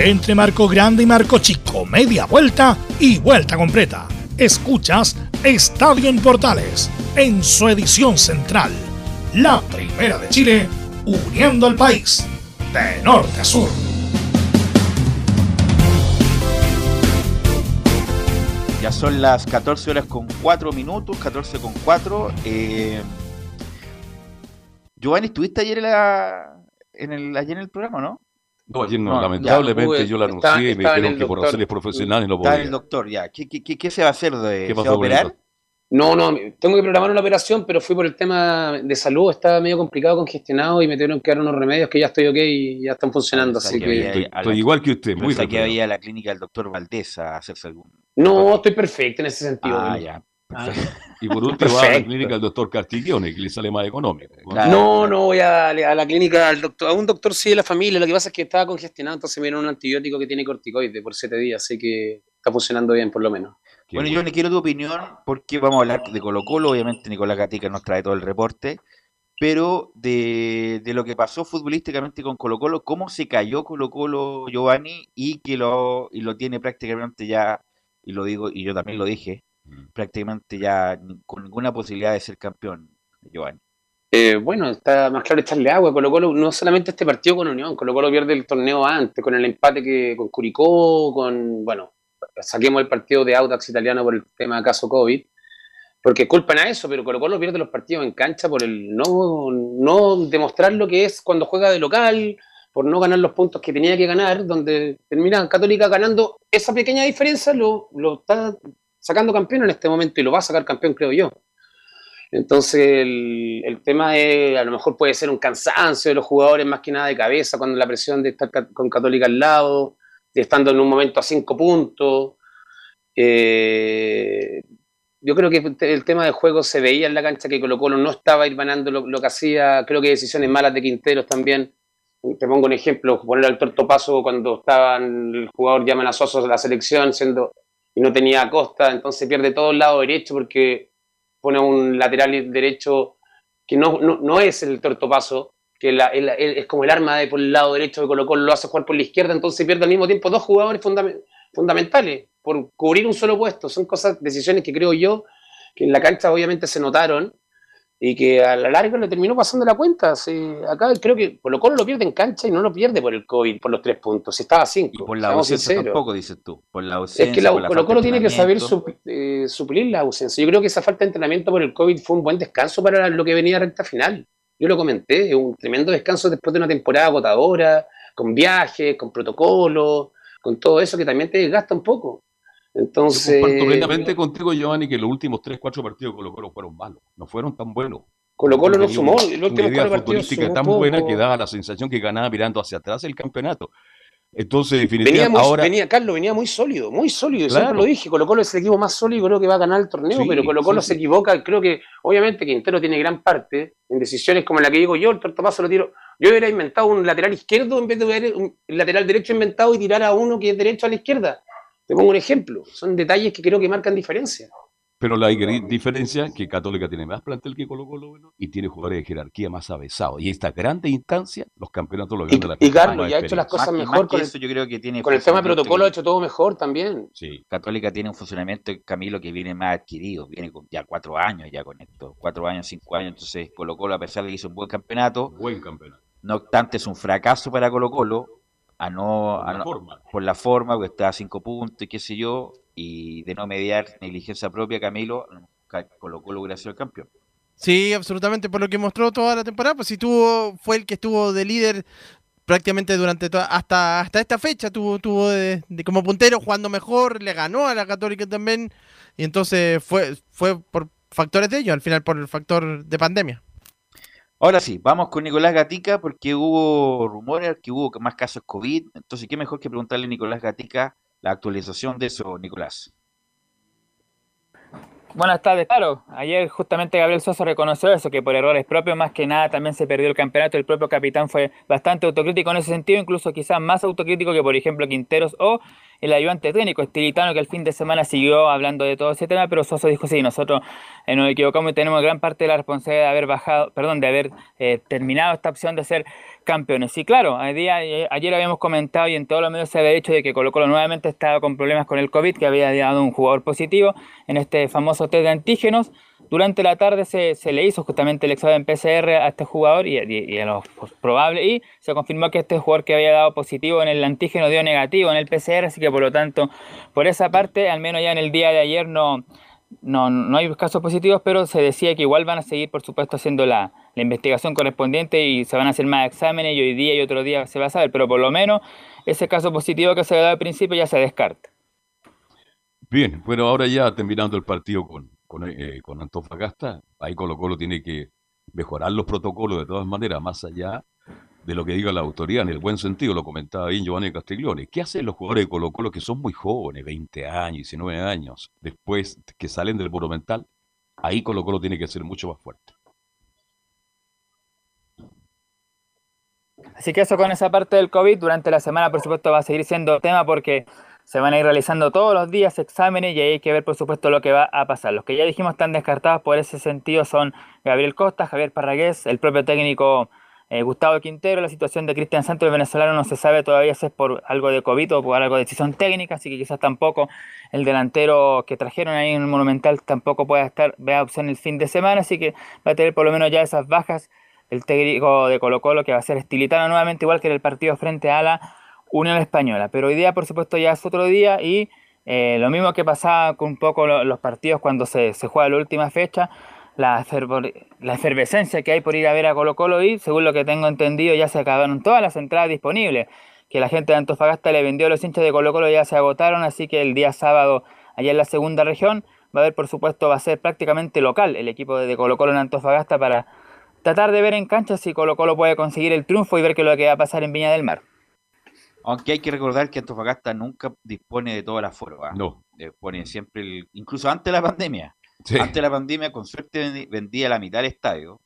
Entre Marco Grande y Marco Chico, media vuelta y vuelta completa. Escuchas Estadio en Portales en su edición central. La primera de Chile, uniendo al país de norte a sur. Ya son las 14 horas con 4 minutos, 14 con 4. Eh, Giovanni, ¿estuviste ayer el, ayer en el programa, no? No, ayer no, No, lamentablemente ya, yo lo estaba- anuncié y me dijeron que por razones profesionales no Está podía. el doctor, ya. ¿Qué, qué, qué- qué se va a hacer? De, ¿Qué ¿Se pasó va a con el operar? No, no, tengo que programar una operación, pero fui por el tema de salud, estaba medio complicado, congestionado y me tuvieron que dar unos remedios que ya estoy ok y ya están funcionando. Así que, estoy, igual que usted, muy bien. que había a la clínica del doctor Valdés a hacerse algún. No, estoy perfecto en ese sentido. Ah, ya. Ah. Y por último va a la clínica del doctor Castiglione, que le sale más económico. No, no voy a, a, la clínica al doctor, a un doctor sí de la familia. Lo que pasa es que estaba congestionado, entonces me dieron un antibiótico que tiene corticoide por siete días, así que está funcionando bien por lo menos. bueno, yo le quiero tu opinión porque vamos a hablar de Colo Colo, obviamente Nicolás Gatica nos trae todo el reporte, pero de, de, lo que pasó futbolísticamente con Colo Colo, cómo se cayó Colo Colo Giovanni y que lo, y lo tiene prácticamente ya, y lo digo, y yo también lo dije, prácticamente ya con ninguna posibilidad de ser campeón, Giovanni. Eh, bueno, está más claro echarle agua. Colo Colo, no solamente este partido con Unión, Colo Colo pierde el torneo antes, con el empate que con Curicó, con, bueno, saquemos el partido de Audax italiano por el tema caso COVID, porque culpan a eso, pero Colo Colo pierde los partidos en cancha por el no, no demostrar lo que es cuando juega de local, por no ganar los puntos que tenía que ganar, donde termina Católica ganando esa pequeña diferencia, lo, lo está sacando campeón en este momento y lo va a sacar campeón, creo yo. Entonces, el, tema es, a lo mejor puede ser un cansancio de los jugadores, más que nada de cabeza, cuando la presión de estar con Católica al lado, de estando en un momento a cinco puntos. Eh, yo creo que el tema del juego se veía en la cancha que Colo Colo no estaba ir ganando lo, que hacía, creo que decisiones malas de Quinteros también. Te pongo un ejemplo, poner al torto paso cuando estaban el jugador ya amenazoso de la selección, siendo y no tenía Costa, entonces pierde todo el lado derecho porque pone un lateral derecho que no, no, es el tortopaso, que es como el arma de por el lado derecho de Colo lo hace jugar por la izquierda, entonces pierde al mismo tiempo dos jugadores fundamentales por cubrir un solo puesto. Son cosas, decisiones que creo yo que en la cancha obviamente se notaron y que a la larga le terminó pasando la cuenta. acá creo que Colo Colo lo pierde en cancha y no lo pierde por el COVID, por los tres puntos. Si estaba a cinco. Y por la ausencia tampoco, dices tú. Por la ausencia, es que Colo Colo tiene que saber eh, suplir la ausencia. Yo creo que esa falta de entrenamiento por el COVID fue un buen descanso para lo que venía a recta final. Yo lo comenté, un tremendo descanso después de una temporada agotadora, con viajes, con protocolos, con todo eso que también te desgasta un poco. Entonces. Yo completamente contigo, Giovanni, que los últimos 3, 4 partidos Colo Colo fueron malos, no fueron tan buenos. Colo Colo no sumó, el último idea tan buena que daba la sensación que ganaba mirando hacia atrás el campeonato. Entonces, definitivamente, venía ahora... Venía, Carlos, venía muy sólido, muy sólido, siempre lo dije, Colo Colo es el equipo más sólido, creo que va a ganar el torneo, pero Colo Colo se equivoca, creo que, obviamente, Quintero tiene gran parte en decisiones como la que digo yo, el tortopaso lo tiro, yo hubiera inventado un lateral izquierdo en vez de ver un lateral derecho inventado y tirar a uno que es derecho a la izquierda. Te pongo un ejemplo, son detalles que creo que marcan diferencia. Pero la diferencia es que Católica tiene más plantel que Colo Colo y tiene jugadores de jerarquía más avesados. Y esta grande instancia, los campeonatos lo ganan de la Y Carlos ya ha hecho las cosas mejor con, eso, yo creo que tiene con el tema de protocolo ha hecho todo mejor también. Sí. Católica tiene un funcionamiento, Camilo, que viene más adquirido, viene con ya cuatro años ya con esto, cuatro años, cinco años, entonces Colo Colo a pesar de que hizo un buen campeonato, buen campeonato. No obstante es un fracaso para Colo Colo, a no, por, la forma. por la forma, porque está a cinco puntos y qué sé yo, y de no mediar negligencia propia, Camilo colocó la el campeón. Sí, absolutamente, por lo que mostró toda la temporada, pues si tuvo, fue el que estuvo de líder prácticamente durante toda, hasta, hasta esta fecha, tuvo, tuvo de, como puntero jugando mejor, le ganó a la Católica también, y entonces fue, fue por factores de ellos, al final por el factor de pandemia. Ahora sí, vamos con Nicolás Gatica porque hubo rumores que hubo más casos COVID. Entonces, ¿qué mejor que preguntarle a Nicolás Gatica la actualización de eso, Nicolás? Buenas tardes, claro. Ayer justamente Gabriel Sosa reconoció eso, que por errores propios más que nada también se perdió el campeonato. El propio capitán fue bastante autocrítico en ese sentido, incluso quizás más autocrítico que por ejemplo Quinteros o el ayudante técnico estilitano que el fin de semana siguió hablando de todo ese tema, pero Sosa dijo sí, nosotros eh, nos equivocamos y tenemos gran parte de la responsabilidad de haber bajado, perdón, de haber eh, terminado esta opción de ser campeones. Y claro, ayer, ayer habíamos comentado y en todos los medios se había dicho de que Colo Colo nuevamente estaba con problemas con el COVID, que había dado un jugador positivo en este famoso test de antígenos. Durante la tarde se, le hizo justamente el examen PCR a este jugador y, y, a lo probable y se confirmó que este jugador que había dado positivo en el antígeno dio negativo en el PCR, así que por lo tanto, por esa parte, al menos ya en el día de ayer no, no, no hay casos positivos, pero se decía que igual van a seguir, por supuesto, haciendo la, la investigación correspondiente y se van a hacer más exámenes y hoy día y otro día se va a saber, pero por lo menos ese caso positivo que se ha dado al principio ya se descarta. Bien, bueno, ahora ya terminando el partido con con, eh, con Antofagasta, ahí Colo Colo tiene que mejorar los protocolos de todas maneras, más allá de lo que diga la autoridad, en el buen sentido, lo comentaba bien Giovanni Castiglione. ¿Qué hacen los jugadores de Colo Colo que son muy jóvenes, 20 años, 19 años, después que salen del Monumental? Ahí Colo Colo tiene que ser mucho más fuerte. Así que eso con esa parte del COVID, durante la semana por supuesto va a seguir siendo tema porque se van a ir realizando todos los días exámenes y ahí hay que ver por supuesto lo que va a pasar. Los que ya dijimos están descartados por ese sentido son Gabriel Costa, Javier Parragués, el propio técnico eh, Gustavo Quintero, la situación de Cristian Santos, el venezolano, no se sabe todavía si es por algo de COVID o por algo de decisión técnica, así que quizás tampoco el delantero que trajeron ahí en el Monumental tampoco pueda estar, vea opción el fin de semana, así que va a tener por lo menos ya esas bajas el técnico de Colo Colo que va a ser estilitano nuevamente, igual que en el partido frente a la Unión Española. Pero hoy día, por supuesto, ya es otro día y eh, lo mismo que pasaba con un poco los partidos cuando se, juega la última fecha, la, la efervescencia que hay por ir a ver a Colo Colo y, según lo que tengo entendido, ya se acabaron todas las entradas disponibles, que la gente de Antofagasta le vendió a los hinchas de Colo Colo, ya se agotaron, así que el día sábado, allá en la segunda región, va a haber, por supuesto, va a ser prácticamente local el equipo de Colo Colo en Antofagasta para tratar de ver en cancha si Colo Colo puede conseguir el triunfo y ver qué es lo que va a pasar en Viña del Mar. Aunque hay que recordar que Antofagasta nunca dispone de toda la forma. No. Dispone siempre, el, incluso antes de la pandemia, antes de la pandemia, con suerte vendía la mitad del estadio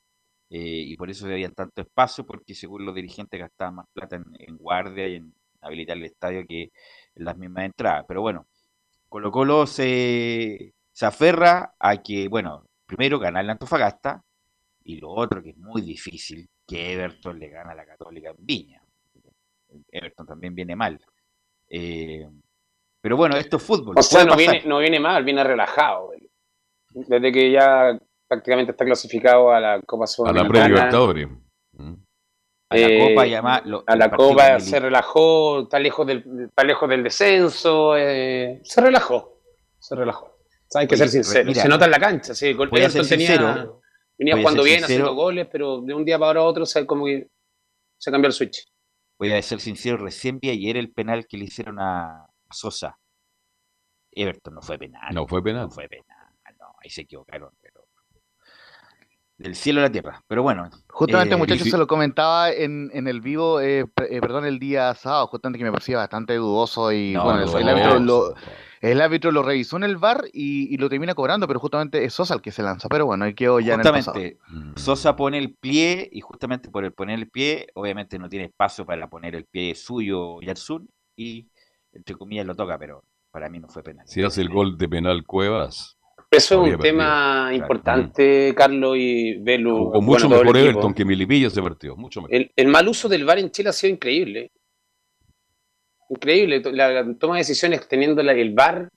eh, y por eso había tanto espacio, porque según los dirigentes gastaban más plata en, guardia y en habilitar el estadio que en las mismas entradas. Pero bueno, Colo Colo se, se aferra a que, bueno, primero ganar la Antofagasta y lo otro que es muy difícil, que Everton le gana a la Católica en Viña. Everton también viene mal. Eh, pero bueno, esto es fútbol. O sea, no viene, no viene mal, viene relajado desde que ya prácticamente está clasificado a la Copa Sudamericana. A la Libertadores. Mm. A la Copa, y a la Copa se relajó, está lejos del, está lejos del descenso, eh, se relajó, se relajó. Hay que ser sincero, se nota en la cancha, sí, Everton tenía, venía jugando bien, haciendo goles, pero de un día para otro se, como que se cambió el switch. Voy a ser sincero, recién vi ayer el penal que le hicieron a Sosa. Everton no fue penal. No fue penal. No fue penal ahí se equivocaron, del cielo a la tierra. Pero bueno. Justamente, eh, muchachos, se lo comentaba en, en el vivo, eh, eh, perdón, el día sábado, justamente que me parecía bastante dudoso y bueno, el, árbitro lo, el, árbitro lo, revisó en el bar y, lo termina cobrando, pero justamente es Sosa el que se lanza. Pero bueno, ahí quedó ya justamente, en el Sosa pone el pie y justamente por el poner el pie, obviamente no tiene espacio para poner el pie suyo Yarsun y entre comillas lo toca, pero para mí no fue penal. Si hace el gol de penal Cuevas, eso es un tema importante, Carlos y Belu. Jugó mucho mejor Everton que Milipilla se partió, mucho mejor. El, mal uso del VAR en Chile ha sido increíble. Increíble, la, toma de decisiones teniendo el VAR.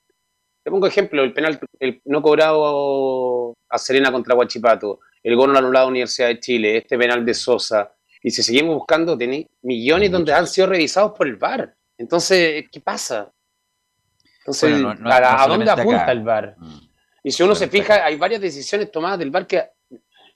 Te pongo ejemplo, el penal el no cobrado a Serena contra Guachipato, el gol anulado a la Universidad de Chile, este penal de Sosa. Y si seguimos buscando, tenéis millones donde han sido revisados por el VAR. Entonces, ¿qué pasa? Entonces, ¿a, dónde apunta el VAR? Mm. Y si uno se fija, hay varias decisiones tomadas del VAR que,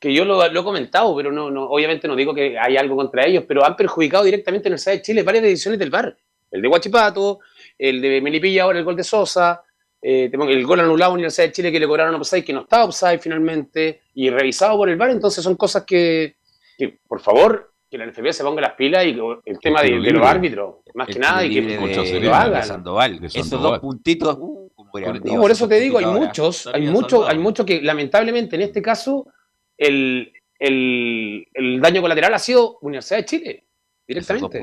que yo lo, he comentado, pero no, no, obviamente no digo que hay algo contra ellos, pero han perjudicado directamente en el de Chile varias decisiones del VAR. El de Guachipato, el de Melipilla ahora el gol de Sosa, eh, el gol anulado en la Universidad de Chile que le cobraron a offside, que no estaba offside finalmente, y revisado por el VAR, entonces son cosas que, por favor, que la NFP se ponga las pilas y el tema de, los árbitros, más que nada, y que lo hagan. Esos dos puntitos, uh, por eso te digo, hay muchos, hay muchos, hay muchos que lamentablemente en este caso el, daño colateral ha sido Universidad de Chile, directamente.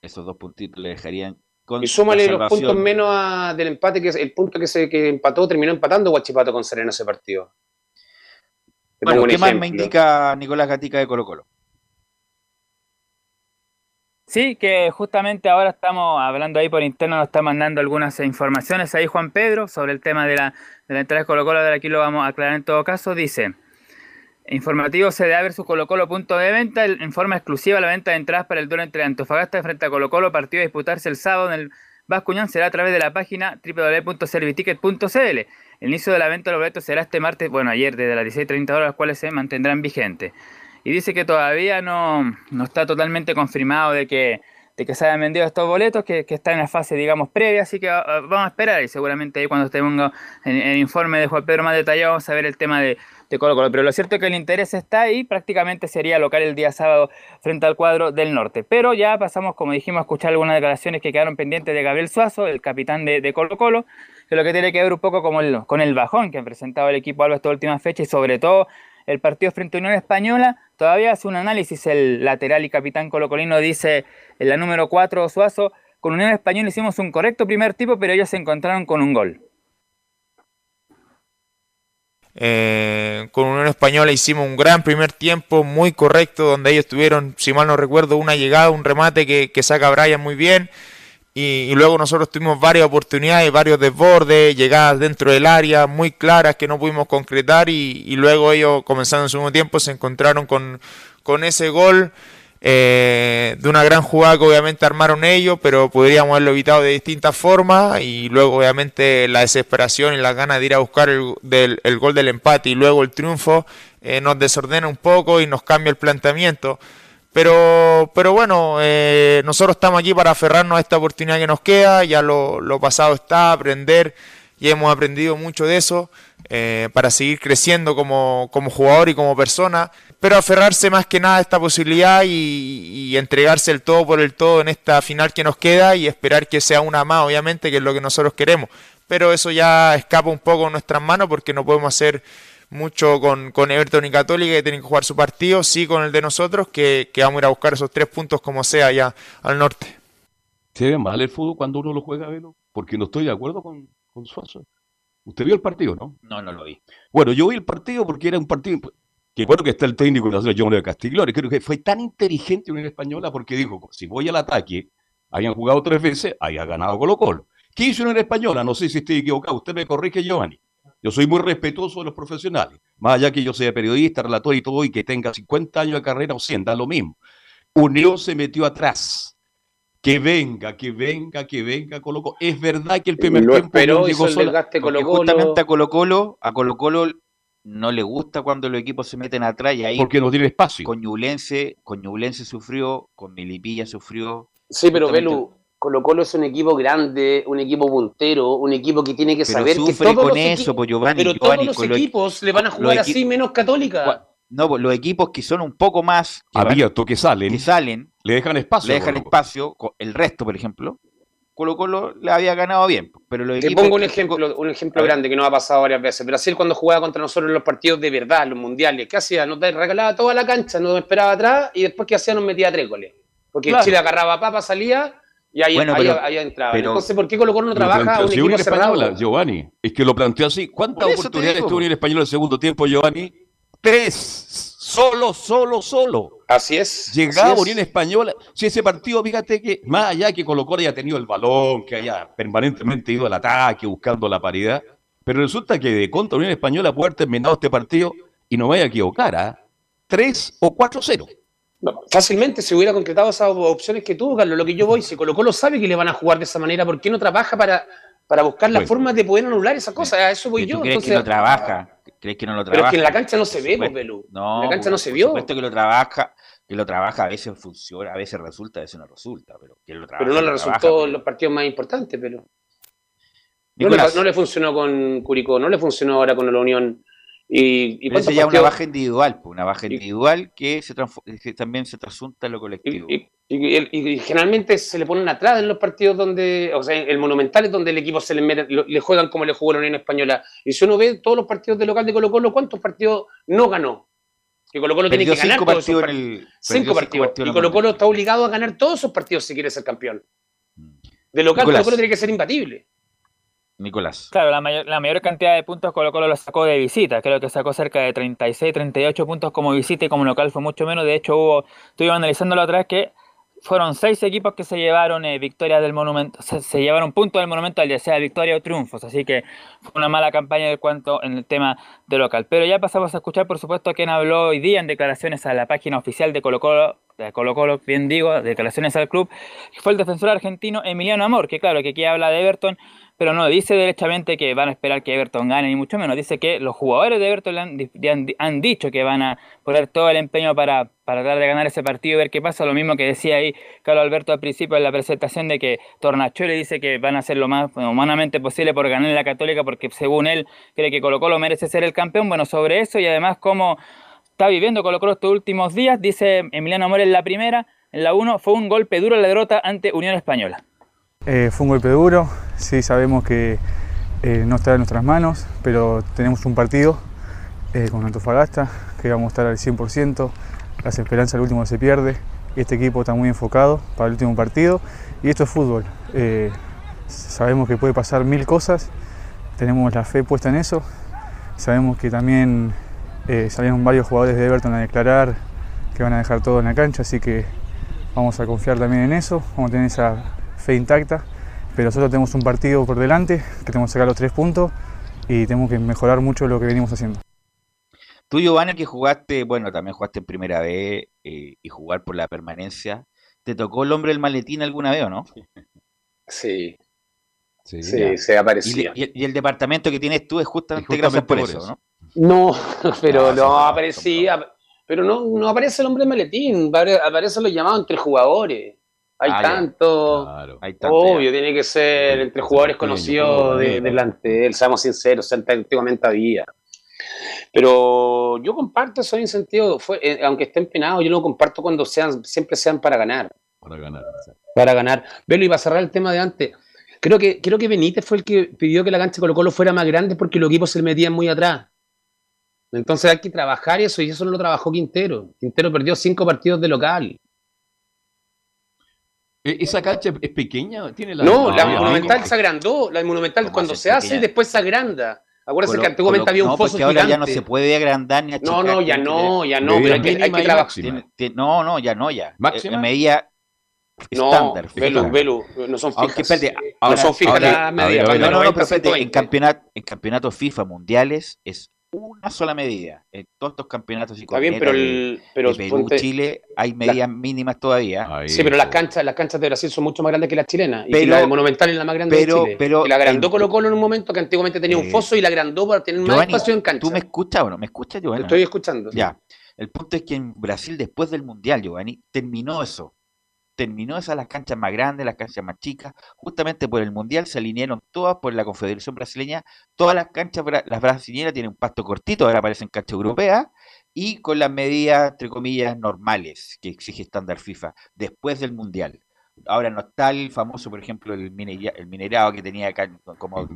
Esos dos puntitos, le dejarían con Y súmale los puntos menos del empate, que es el punto que se que empató, terminó empatando Guachipato con Serena ese partido. bueno, ¿qué más me indica Nicolás Gatica de Colo Colo? Sí, que justamente ahora estamos hablando ahí por interno, nos está mandando algunas informaciones ahí Juan Pedro sobre el tema de la, de la entrada de Colo Colo, de aquí lo vamos a aclarar en todo caso, dice, informativo CDA versus Colo Colo punto de venta, en forma exclusiva la venta de entradas para el duelo entre Antofagasta frente a Colo Colo, partido a disputarse el sábado en el Vascuñán será a través de la página www.serviticket.cl. El inicio de la venta de los boletos será este martes, bueno, ayer desde las 16.30 horas, las cuales se mantendrán vigentes y dice que todavía no, está totalmente confirmado de que, de que se hayan vendido estos boletos, que, está en la fase, digamos, previa, así que ah, vamos a esperar y seguramente ahí cuando estemos en el informe de Juan Pedro más detallado vamos a ver el tema de, de Colo Colo. Pero lo cierto es que el interés está ahí, prácticamente sería local el día sábado frente al cuadro del norte. Pero ya pasamos, como dijimos, a escuchar algunas declaraciones que quedaron pendientes de Gabriel Suazo, el capitán de, de Colo Colo, que lo que tiene que ver un poco como el, con el bajón que ha presentado el equipo Alba esta última fecha y sobre todo el partido frente a Unión Española. Todavía hace un análisis el lateral y capitán colocolino, dice en la número 4 Suazo, con Unión Española hicimos un correcto primer tipo, pero ellos se encontraron con un gol. Eh, con Unión Española hicimos un gran primer tiempo, muy correcto, donde ellos tuvieron, si mal no recuerdo, una llegada, un remate que, que saca Brian muy bien. Y, luego nosotros tuvimos varias oportunidades, varios desbordes, llegadas dentro del área muy claras que no pudimos concretar y, y luego ellos, comenzando en su segundo tiempo, se encontraron con, con ese gol eh, de una gran jugada que obviamente armaron ellos, pero podríamos haberlo evitado de distintas formas y luego obviamente la desesperación y las ganas de ir a buscar el, del, el gol del empate y luego el triunfo eh, nos desordena un poco y nos cambia el planteamiento. Pero, pero bueno, eh, nosotros estamos aquí para aferrarnos a esta oportunidad que nos queda, ya lo, lo pasado está, aprender y hemos aprendido mucho de eso eh, para seguir creciendo como, como, jugador y como persona, pero aferrarse más que nada a esta posibilidad y, y, entregarse el todo por el todo en esta final que nos queda y esperar que sea una más, obviamente, que es lo que nosotros queremos. Pero eso ya escapa un poco de nuestras manos porque no podemos hacer mucho con, con Everton y Católica que tienen que jugar su partido, sí con el de nosotros, que, que vamos a ir a buscar esos tres puntos como sea allá al norte. ¿Se ve mal el fútbol cuando uno lo juega, Velo? Porque no estoy de acuerdo con, con Suazo. ¿Usted vio el partido, no? No, no lo vi. Bueno, yo vi el partido porque era un partido que bueno que está el técnico de John de Castiglione, creo que fue tan inteligente Unión Española porque dijo, si voy al ataque, hayan jugado tres veces, haya ganado Colo Colo. ¿Qué hizo Unión Española? No sé si estoy equivocado, usted me corrige, Giovanni. Yo soy muy respetuoso de los profesionales, más allá que yo sea periodista, relator y todo, y que tenga 50 años de carrera o 100, da lo mismo. Unión se metió atrás. Que venga, que venga, que venga Colo Colo. Es verdad que el primer Lo tiempo esperó, no llegó sola. Colo Porque justamente a Colo Colo, a Colo Colo no le gusta cuando los equipos se meten atrás y ahí Porque no tiene espacio. con Ñublense, con Ñublense sufrió, con Milipilla sufrió. Sí, pero Belu, Colo Colo es un equipo grande, un equipo puntero, un equipo que tiene que Pero saber que sufre todos con los eso, equipos, pues, Giovanni, pero Giovanni, todos los equipos le van a jugar así menos Católica. No, pues, los equipos que son un poco más que, van- Abierto, que salen, que salen, le dejan espacio. le dejan espacio, el resto, por ejemplo, Colo Colo le había ganado bien, pero los Te equipos pongo un que- ejemplo, un ejemplo grande que nos ha pasado varias veces. Brasil cuando jugaba contra nosotros en los partidos de verdad, los mundiales, ¿qué hacía? Nos regalaba toda la cancha, nos esperaba atrás y después ¿qué hacía? Nos metía tres goles. Porque Claro. Chile agarraba papa, salía y ahí, Bueno, ahí, pero- ahí entraba. pero- Entonces, ¿por qué Colo Colo no trabaja un equipo Unión cerrado? Española, Giovanni. Es que lo planteó así. ¿Cuántas oportunidades tuvo Unión Española en el segundo tiempo, Giovanni? Tres. Solo, solo, solo. Así es. Llegaba así es. Unión Española. Si ese partido, fíjate que más allá que Colo Colo haya tenido el balón, que haya permanentemente ido al ataque buscando la paridad, pero resulta que de contra Unión Española puede haber terminado este partido y no vaya a equivocar, ¿ah? 3 o 4-0. No, fácilmente se hubiera concretado esas opciones que tuvo, Carlos. Lo que yo voy, si Colo Colo sabe que le van a jugar de esa manera, ¿por qué no trabaja para, para buscar las Bueno. formas de poder anular esas cosas? A eso voy ¿Y yo. ¿Tú crees Entonces, que no trabaja? ¿Crees que no lo pero trabaja? es que en la cancha no se Por ve, pues. Belú. No, en la cancha por- no se por vio. supuesto que lo trabaja, que lo trabaja, a veces funciona, a veces resulta, a veces no resulta, pero que lo trabaja. Pero no le resultó trabaja, en los partidos más importantes, pero. No le, Nicolás, no le funcionó con Curicó, no le funcionó ahora con la Unión. ¿Y, y pero cuántos esa ya es una baja individual, pues, una baja Y- individual que, se que también se trasunta en lo colectivo. Y, generalmente se le ponen atrás en los partidos donde, o sea, el Monumental es donde el equipo se le mete, le juegan como le jugó la Unión Española. Y si uno ve todos los partidos de local de Colo Colo, ¿cuántos partidos no ganó? Que Colo Colo tiene que ganar cinco todos esos partidos en partidos. el. Cinco partidos. Y Colo Colo está obligado a ganar todos esos partidos si quiere ser campeón. De local, Nicolás. Colo Colo tiene que ser imbatible. Nicolás. Claro, la mayor, la mayor cantidad de puntos Colo Colo lo sacó de visita. Creo que sacó cerca de 36, 38 puntos como visita y como local fue mucho menos. De hecho, hubo, estuvimos analizando la otra vez que fueron seis equipos que se llevaron eh, victorias del monumento, se, llevaron puntos del monumento, ya sea victoria o triunfos. Así que fue una mala campaña en cuanto en el tema de local. Pero ya pasamos a escuchar, por supuesto, a quien habló hoy día en declaraciones a la página oficial de Colo Colo, de Colo Colo, bien digo, declaraciones al club, fue el defensor argentino Emiliano Amor, que claro, que aquí habla de Everton, pero no dice derechamente que van a esperar que Everton gane, ni mucho menos. Dice que los jugadores de Everton han, han, dicho que van a poner todo el empeño para, para tratar de ganar ese partido y ver qué pasa. Lo mismo que decía ahí Carlos Alberto al principio en la presentación de que Tornachuelo dice que van a hacer lo más humanamente posible por ganar en la Católica, porque según él cree que Colo Colo merece ser el campeón. Bueno, sobre eso y además cómo está viviendo Colo Colo estos últimos días, dice Emiliano Amor en la primera, en la 1 fue un golpe duro la derrota ante Unión Española. Eh, fue un golpe duro, sí sabemos que eh, no está en nuestras manos, pero tenemos un partido eh, con Antofagasta, que vamos a estar al 100%, las esperanzas al último se pierde, este equipo está muy enfocado para el último partido. Y esto es fútbol. sabemos que puede pasar mil cosas, tenemos la fe puesta en eso, sabemos que también salieron varios jugadores de Everton a declarar que van a dejar todo en la cancha, así que vamos a confiar también en eso, vamos a tener esa fe intacta, pero nosotros tenemos un partido por delante, que tenemos que sacar los tres puntos y tenemos que mejorar mucho lo que venimos haciendo. Tú, Giovanni, que jugaste, bueno, también jugaste en primera vez eh, y jugar por la permanencia, ¿te tocó el hombre del maletín alguna vez o no? Sí. Sí, se aparecía. Y, el departamento que tienes tú es justamente, gracias por, eso, ¿no? No, pero ah, no aparecía, pero no, no aparece el hombre del maletín, aparece lo llamado entre jugadores. Hay ah, tanto. obvio, tiene que ser entre jugadores conocidos de, delante él, seamos sinceros, antiguamente había. Pero yo comparto eso en sentido, fue, eh, aunque estén penados, yo lo comparto cuando sean, siempre sean para ganar. Para ganar. Para ganar. Velo, iba a cerrar el tema de antes. Creo que, creo que Benítez fue el que pidió que la cancha de Colo Colo fuera más grande porque los equipos se metían muy atrás. Entonces hay que trabajar eso y eso no lo trabajó Quintero. Quintero perdió cinco partidos de local. ¿E-, ¿Esa cancha es pequeña? ¿Tiene la no, la Monumental se agrandó. La Monumental cuando se hace, después se agranda. Acuérdense que antiguamente había un foso ahora ya no se puede agrandar ni achicar. No, no, ya no, ya no. Pero hay que, hay que trabajar. No, no, ya no, ya. ¿Máxima? medida estándar. No, Velu, no son fijas. espérate, no son fijas las medidas. No, no, no, pero espérate, en, campeonato, en campeonatos FIFA mundiales es una sola medida. En todos estos campeonatos y Está bien, pero, el, pero Perú, Chile, hay medidas mínimas todavía. sí, pero las canchas, las canchas de Brasil son mucho más grandes que las chilenas. y la de Monumental es la más grande pero, de Chile. Pero, la agrandó Colo Colo en un momento que antiguamente tenía un foso y la agrandó para tener más espacio en cancha. ¿Tú me escuchas o no? ¿Me escuchas, Giovanni? Estoy escuchando. Ya. El punto es que en Brasil, después del Mundial, Giovanni, terminó eso terminó esas las canchas más grandes, las canchas más chicas, justamente por el Mundial se alinearon todas por la Confederación Brasileña, todas las canchas, las brasileñas tienen un pasto cortito, ahora parecen canchas europeas, y con las medidas, entre comillas, normales que exige estándar FIFA, después del Mundial. Ahora no está el famoso, por ejemplo, el, el minerado que tenía acá como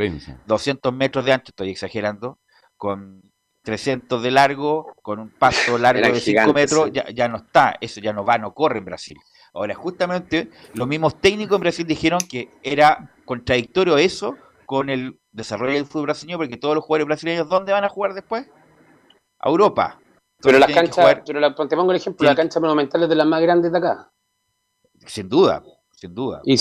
200 metros de ancho, estoy exagerando, con 300 de largo, con un pasto largo de 5 metros, ya, ya no está, eso ya no va, no corre en Brasil. Ahora, justamente los mismos técnicos en Brasil dijeron que era contradictorio eso con el desarrollo del fútbol brasileño, porque todos los jugadores brasileños, ¿dónde van a jugar después? A Europa. pero las canchas, pero te pongo el ejemplo, la cancha monumental es de las más grandes de acá. Sin duda, sin duda. Y,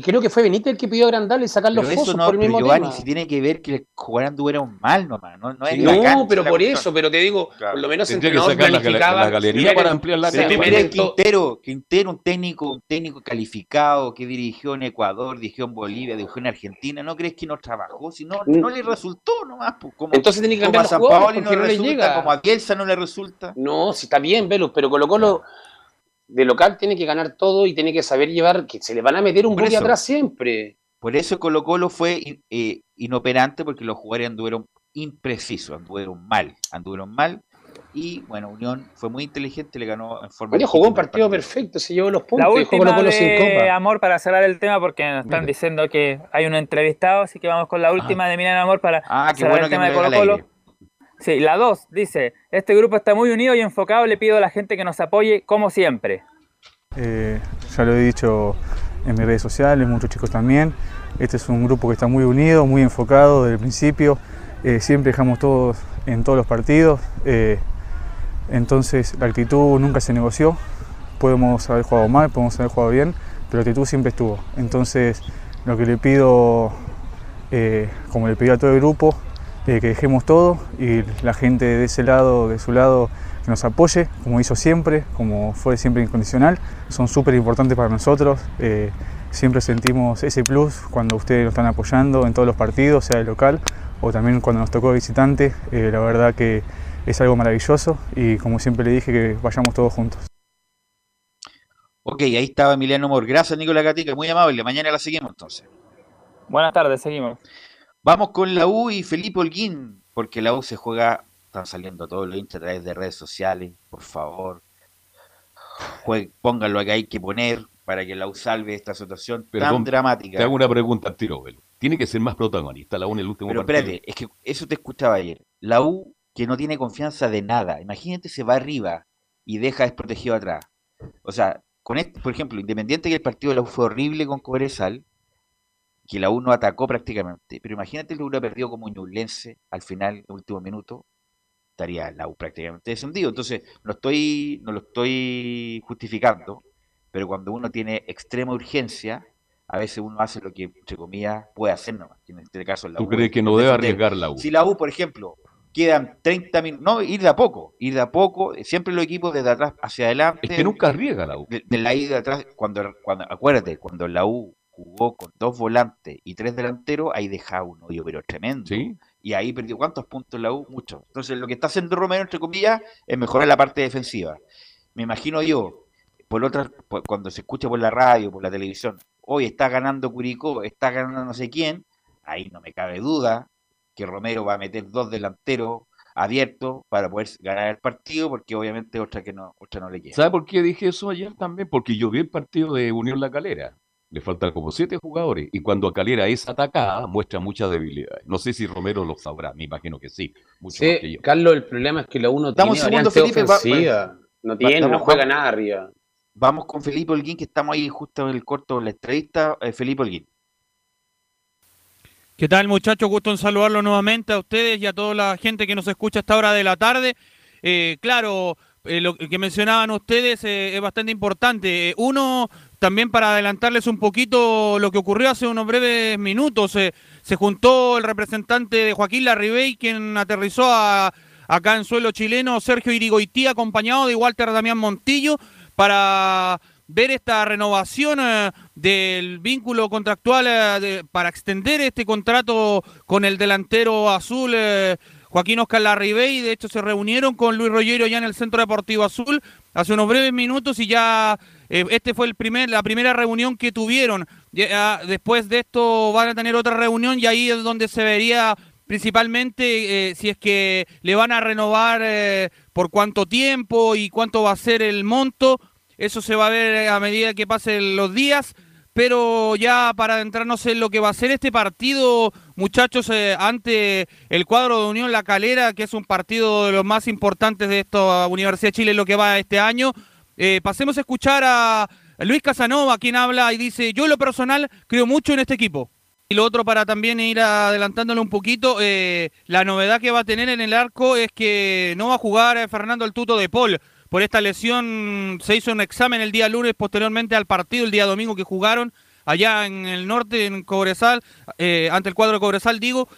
creo que fue Benítez el que pidió agrandarle y sacar los fosos no, por el mismo Giovanni, si tiene que ver que jugaran un mal nomás, no, no, es no pero por eso, pero te digo, por lo menos entrenador que planificaba la, galería para ampliar la cancha. Quintero, Quintero, un técnico, un técnico calificado que dirigió en Ecuador, dirigió en Bolivia, dirigió en Argentina, ¿no crees que no trabajó? Si no, no le resultó nomás. Pues, como, Entonces tiene que cambiar los jugadores no, le llega. Como a Kielsa no le resulta. No, si está bien, Velus, pero Colo Colo de local tiene que ganar todo y tiene que saber llevar, que se le van a meter un boli atrás siempre. Por eso Colo Colo fue eh, inoperante porque los jugadores anduvieron imprecisos, anduvieron mal, anduvieron mal. Y bueno, Unión fue muy inteligente, le ganó en forma. Unión jugó un partido, perfecto, se llevó los puntos. La última Colo -Colo de Amor para cerrar el tema porque nos están diciendo que hay un entrevistado, así que vamos con la ah. última de Milan Amor para ah, cerrar el tema de Colo Colo. Sí, la 2 dice, este grupo está muy unido y enfocado, le pido a la gente que nos apoye como siempre. Eh, ya lo he dicho en mis redes sociales, muchos chicos también. Este es un grupo que está muy unido, muy enfocado desde el principio. Eh, siempre dejamos todos en todos los partidos. Eh, entonces la actitud nunca se negoció. Podemos haber jugado mal, podemos haber jugado bien, pero la actitud siempre estuvo. Entonces lo que le pido, como le pido a todo el grupo, que dejemos todo y la gente de ese lado, de su lado, que nos apoye, como hizo siempre, como fue siempre incondicional. Son súper importantes para nosotros. Eh, siempre sentimos ese plus cuando ustedes nos están apoyando en todos los partidos, sea el local o también cuando nos tocó visitante. Eh, la verdad que es algo maravilloso y como siempre le dije que vayamos todos juntos. Ok, ahí estaba Emiliano Mor. Gracias, Nicolás Gatica, muy amable. Mañana la seguimos entonces. Buenas tardes, seguimos. Vamos con la U y Felipe Holguín, porque la U se juega, están saliendo todos los hinchas a través de redes sociales, por favor. Pónganlo que hay que poner para que la U salve esta situación tan Perdón, dramática. Te hago una pregunta al tiro, Velo. Tiene que ser más protagonista la U en el último Pero partido. espérate, es que eso te escuchaba ayer. La U que no tiene confianza de nada. Imagínate se va arriba y deja desprotegido atrás. O sea, con este, por ejemplo, independiente que el partido de la U fue horrible con Cobresal, que la U no atacó prácticamente, pero imagínate que hubiera perdido como Ñublense al final, en el último minuto, estaría la U prácticamente descendido. Entonces, no estoy, no lo estoy justificando, pero cuando uno tiene extrema urgencia, a veces uno hace lo que, entre comillas, puede hacer nomás. En este caso, la ¿Tú U crees es que no debe arriesgar la U? Si la U, por ejemplo, quedan 30 minutos, no, ir de a poco, ir de a poco, eh, siempre los equipos desde atrás hacia adelante. Es que nunca arriesga la U. De, de la ida de atrás, cuando, cuando, acuérdate, cuando la U jugó con dos volantes y tres delanteros, ahí dejaba un hoyo, pero tremendo. Y ahí perdió cuántos puntos la U, muchos. Entonces, lo que está haciendo Romero, entre comillas, es mejorar la parte defensiva. Me imagino yo, por otra, por- cuando se escucha por la radio, por la televisión, hoy está ganando Curicó, está ganando no sé quién, ahí no me cabe duda que Romero va a meter dos delanteros abiertos para poder ganar el partido, porque obviamente otra que no, otra no le queda. ¿Sabe por qué dije eso ayer también? Porque yo vi el partido de Unión La Calera. Le faltan como siete jugadores. Y cuando a Calera es atacada, muestra muchas debilidades. No sé si Romero lo sabrá, me imagino que sí. Mucho más que Sí, yo. Carlos, el problema es que la U no Dame un tiene segundo, Felipe, va- ofensiva. va- no va- tiene, no juega nada arriba. Vamos con Felipe Holguín, que estamos ahí justo en el corto de la entrevista. Eh, Felipe Holguín. ¿Qué tal muchachos? Gusto en saludarlos nuevamente a ustedes y a toda la gente que nos escucha a esta hora de la tarde. Eh, claro, eh, lo que mencionaban ustedes eh, es bastante importante. Eh, uno, también para adelantarles un poquito lo que ocurrió hace unos breves minutos, eh, se juntó el representante de Joaquín Larribey, quien aterrizó a- acá en suelo chileno, Sergio Irigoití, acompañado de Walter Damián Montillo, para ver esta renovación eh, del vínculo contractual eh, para extender este contrato con el delantero azul Joaquín Oscar Larribey. De hecho, se reunieron con Luis Rollero ya en el Centro Deportivo Azul hace unos breves minutos y ya eh, este fue el primer, la primera reunión que tuvieron. Ya, después de esto van a tener otra reunión y ahí es donde se vería principalmente eh, si es que le van a renovar eh, por cuánto tiempo y cuánto va a ser el monto. Eso se va a ver a medida que pasen los días. Pero ya para adentrarnos en lo que va a ser este partido, muchachos, eh, ante el cuadro de Unión La Calera, que es un partido de los más importantes de esta Universidad de Chile lo que va este año, eh, pasemos a escuchar a Luis Casanova, quien habla y dice, yo en lo personal creo mucho en este equipo. Y lo otro para también ir adelantándole un poquito, eh, la novedad que va a tener en el arco es que no va a jugar eh, Fernando el Tuto de Paul. Por esta lesión se hizo un examen el día lunes posteriormente al partido, el día domingo que jugaron allá en el norte, en Cobresal, eh, ante el cuadro de Cobresal, digo.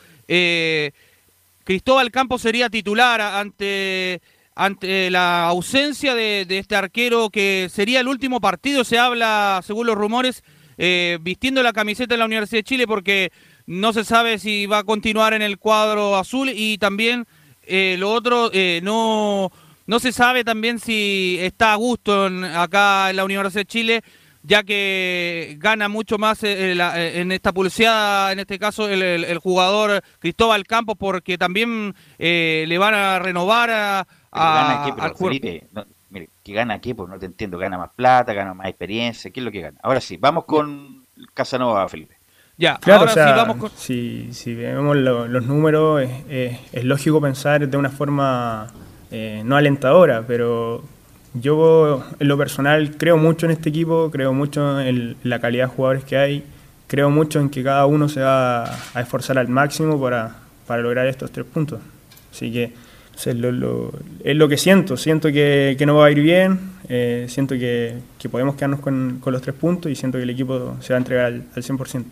Cristóbal Campos sería titular ante, ante la ausencia de, de este arquero que sería el último partido, se habla, según los rumores, eh, vistiendo la camiseta de la Universidad de Chile porque no se sabe si va a continuar en el cuadro azul. Y también eh, lo otro, eh, no, no se sabe también si está a gusto acá en la Universidad de Chile ya que gana mucho más en esta pulseada, en este caso el, jugador Cristóbal Campos, porque también le van a renovar a, Pero gana jugador. Felipe, no, mire, ¿que gana qué? Pues no te entiendo, gana más plata, gana más experiencia, ¿qué es lo que gana? Ahora sí, vamos con Casanova, Felipe. Ya, Claro, ahora o sea, sí vamos con... si, si vemos lo- los números, es, es- es lógico pensar de una forma eh, no alentadora, pero yo en lo personal creo mucho en este equipo, creo mucho en la calidad de jugadores que hay, creo mucho en que cada uno se va a esforzar al máximo para, para lograr estos tres puntos. Así que o lo- es lo que siento, siento que, que no va a ir bien, eh, siento que, que podemos quedarnos con, con los tres puntos y siento que el equipo se va a entregar al, al 100%.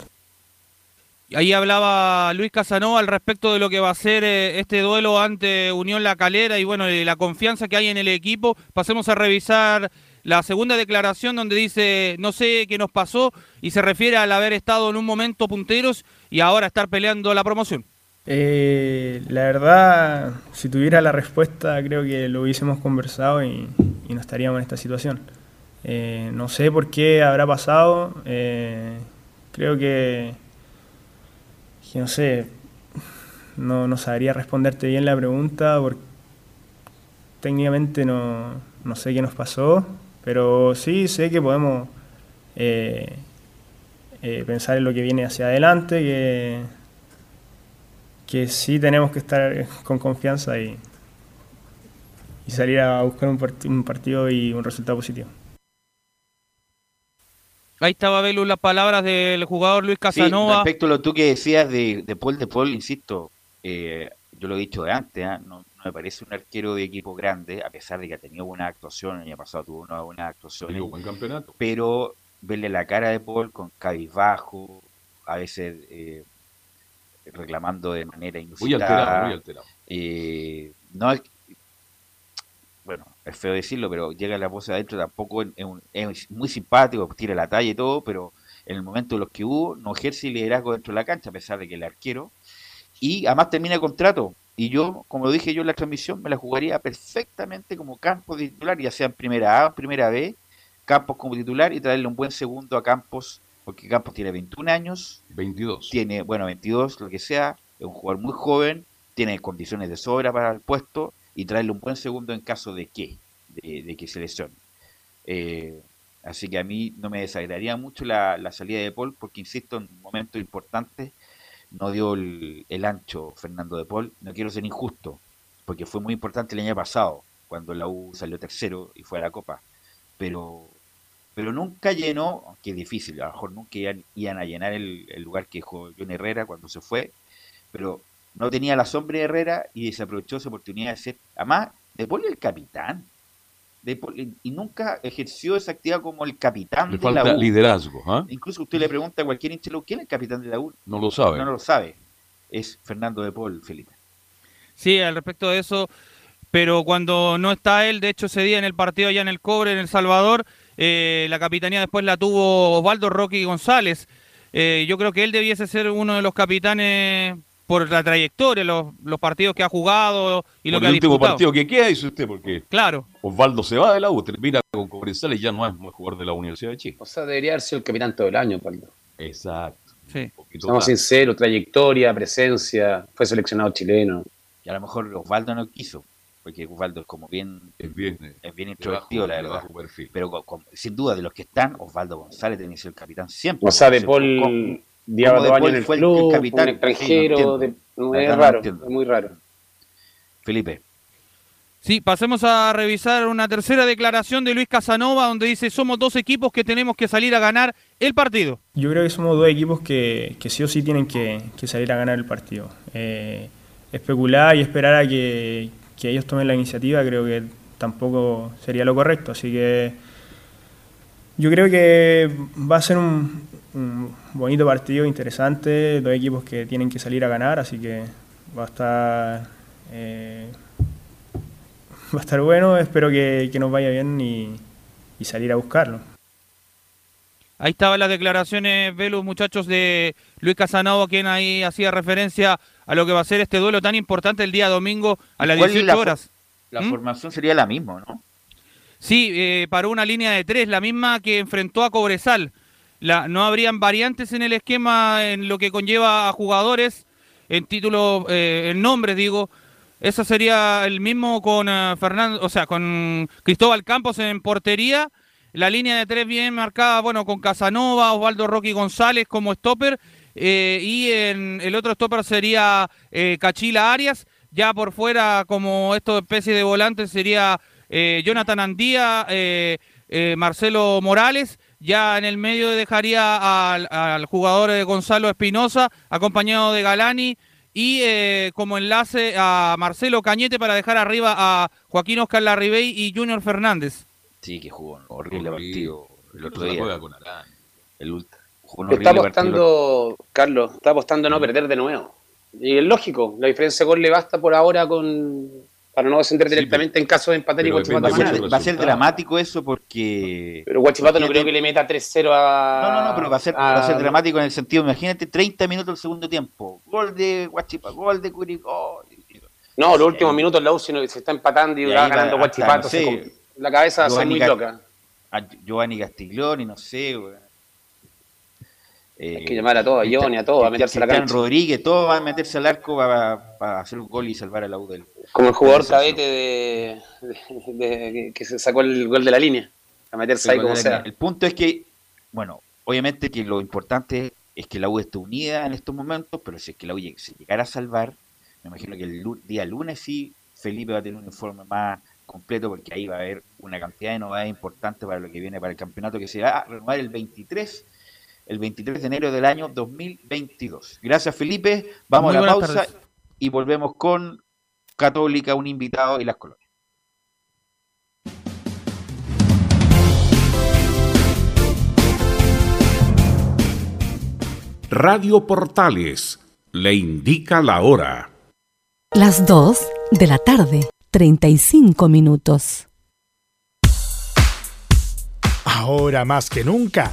Ahí hablaba Luis Casanova al respecto de lo que va a ser eh, este duelo ante Unión La Calera y bueno, la confianza que hay en el equipo. Pasemos a revisar la segunda declaración donde dice, no sé qué nos pasó, y se refiere al haber estado en un momento punteros y ahora estar peleando la promoción. Eh, la verdad, si tuviera la respuesta, creo que lo hubiésemos conversado y, no estaríamos en esta situación. Eh, no sé por qué habrá pasado. eh, creo que, que no sé, no, no sabría responderte bien la pregunta porque técnicamente no, no sé qué nos pasó, pero sí sé que podemos eh, pensar en lo que viene hacia adelante, que, que sí tenemos que estar con confianza y, y salir a buscar un, part- un partido y un resultado positivo. Ahí estaba Belu las palabras del jugador Luis Sí, Casanova. respecto a lo tú que decías de, de Paul, de Paul, insisto, eh, yo lo he dicho de antes, ¿ah? no, no me parece un arquero de equipo grande, a pesar de que ha tenido buena actuación, el año pasado tuvo una buena actuación, buen campeonato. pero verle la cara de Paul con cabizbajo, a veces eh, reclamando de manera Muy alterado, inusitada, muy alterado. eh, no es, bueno, es feo decirlo, pero llega la voz adentro, tampoco es, un- es muy simpático, tira la talla y todo, pero en el momento de los que hubo, no ejerce liderazgo dentro de la cancha, a pesar de que el arquero, y además termina el contrato. Y yo, como lo dije yo en la transmisión, me la jugaría perfectamente como Campos de titular, ya sea en primera A o en primera B, Campos como titular y traerle un buen segundo a Campos, porque Campos tiene 21 años, 22. tiene, bueno, 22, lo que sea, es un jugador muy joven, tiene condiciones de sobra para el puesto y traerle un buen segundo en caso de que, de, de que se lesione. Eh, así que a mí no me desagradaría mucho la, la salida de Paul, porque insisto, en un momento importante no dio el, el ancho Fernando de Paul. No quiero ser injusto, porque fue muy importante el año pasado, cuando la U salió tercero y fue a la Copa. Pero pero nunca llenó, aunque es difícil, a lo mejor nunca iban, iban a llenar el, el lugar que dejó John Herrera cuando se fue, pero no tenía la sombra de Herrera y desaprovechó esa oportunidad de ser, además, de Paul el capitán, De y- nunca ejerció esa actividad como el capitán Le de la falta U. liderazgo, ¿ah? Incluso usted le pregunta a cualquier la U, ¿quién es el capitán de la U? No lo sabe. No lo sabe. Es Fernando de Paul, Felipe. Sí, al respecto de eso, pero cuando no está él, de hecho ese día en el partido allá en el Cobre, en El Salvador, eh, la capitanía después la tuvo Osvaldo Rocky González. Eh, yo creo que él debiese ser uno de los capitanes por la trayectoria, los, los partidos que ha jugado y lo que el ha último disputado. partido que queda, dice usted, porque Claro. Osvaldo se va de la U, termina con Cobresal y ya no es muy jugador de la Universidad de Chile. O sea, debería haber sido el capitán todo el año, Osvaldo. Exacto. Sí. Estamos sinceros, trayectoria, presencia, fue seleccionado chileno. Y a lo mejor Osvaldo no quiso, porque Osvaldo es como bien, es bien, es bien introvertido, la verdad. Pero con- con- sin duda, de los que están, Osvaldo González tiene que ser el capitán siempre. O sea, De. Paul ¿Cómo- lleva cómo De dos años Paul en el fue club, un Sí, no extranjero, entiendo. de- no, La es no raro, es muy raro. Felipe. Sí, pasemos a revisar una tercera declaración de Luis Casanova donde dice somos dos equipos que tenemos que salir a ganar el partido. Yo creo que somos dos equipos que, que sí o sí tienen que, que salir a ganar el partido. Eh, especular y esperar a que, que ellos tomen la iniciativa creo que tampoco sería lo correcto. Así que yo creo que va a ser un, bonito partido, interesante, dos equipos que tienen que salir a ganar, así que va a estar, eh, va a estar bueno, espero que, nos vaya bien y, y salir a buscarlo. Ahí estaban las declaraciones, Velus, muchachos, de Luis Casanova, quien ahí hacía referencia a lo que va a ser este duelo tan importante el día domingo a las ¿Cuál es 18 la fo- horas. La ¿Mm? formación sería la misma, ¿no? Sí, eh, para una línea de tres, la misma que enfrentó a Cobresal. La, no habrían variantes en el esquema en lo que conlleva a jugadores, en títulos, eh, en nombres, digo. Eso sería el mismo con eh, Fernando, o sea, con Cristóbal Campos en portería. La línea de tres bien marcada, bueno, con Casanova, Osvaldo Rocky González como stopper. Eh, y en el otro stopper sería eh, Cachila Arias. Ya por fuera, como esto especie de volante, sería eh, Jonathan Andía, eh, eh, Marcelo Morales. Ya en el medio dejaría al, al jugador Gonzalo Espinosa, acompañado de Galani. Y eh, como enlace a Marcelo Cañete para dejar arriba a Joaquín Oscar Larribey y Junior Fernández. Sí, que jugó un horrible partido el otro día. juega con Arán. El ultra. Está apostando, Carlos, está apostando a no perder de nuevo. Y es lógico, la diferencia de gol le basta por ahora con, para no descender directamente en caso de empatar y Guachipato va, a ser, dramático eso porque. Pero Guachipato no creo que le meta 3-0 a. No, no, no, pero va a ser, a- va a ser dramático en el sentido, imagínate 30 minutos del segundo tiempo. Gol de Guachipato, gol de Curicó. No, los últimos minutos la U si no- se está empatando y, Y va ganando Guachipato. no sé, la cabeza va a ser muy loca. a Giovanni Castiglioni, no sé, weón. Hay que llamar a todos, a Johnny, a todos, a meterse a la cancha. Rodríguez, todos van a meterse al arco para, para hacer un gol y salvar a la U del. Como el jugador cadete de, de- de- que se sacó el gol de la línea. A meterse ahí Pero como el- sea. El punto es que, bueno, obviamente que lo importante es que la U esté unida en estos momentos, pero si es que la U se llegara a salvar, me imagino que el día lunes sí, Felipe va a tener un informe más completo porque ahí va a haber una cantidad de novedades importantes para lo que viene para el campeonato que se va a renovar el 23 el 23 de enero del año 2022. Gracias Felipe, vamos Muy a la pausa tardes. y volvemos con Católica, un invitado y las colonias. Radio Portales le indica la hora. Las 2 de la tarde, 35 minutos. Ahora más que nunca,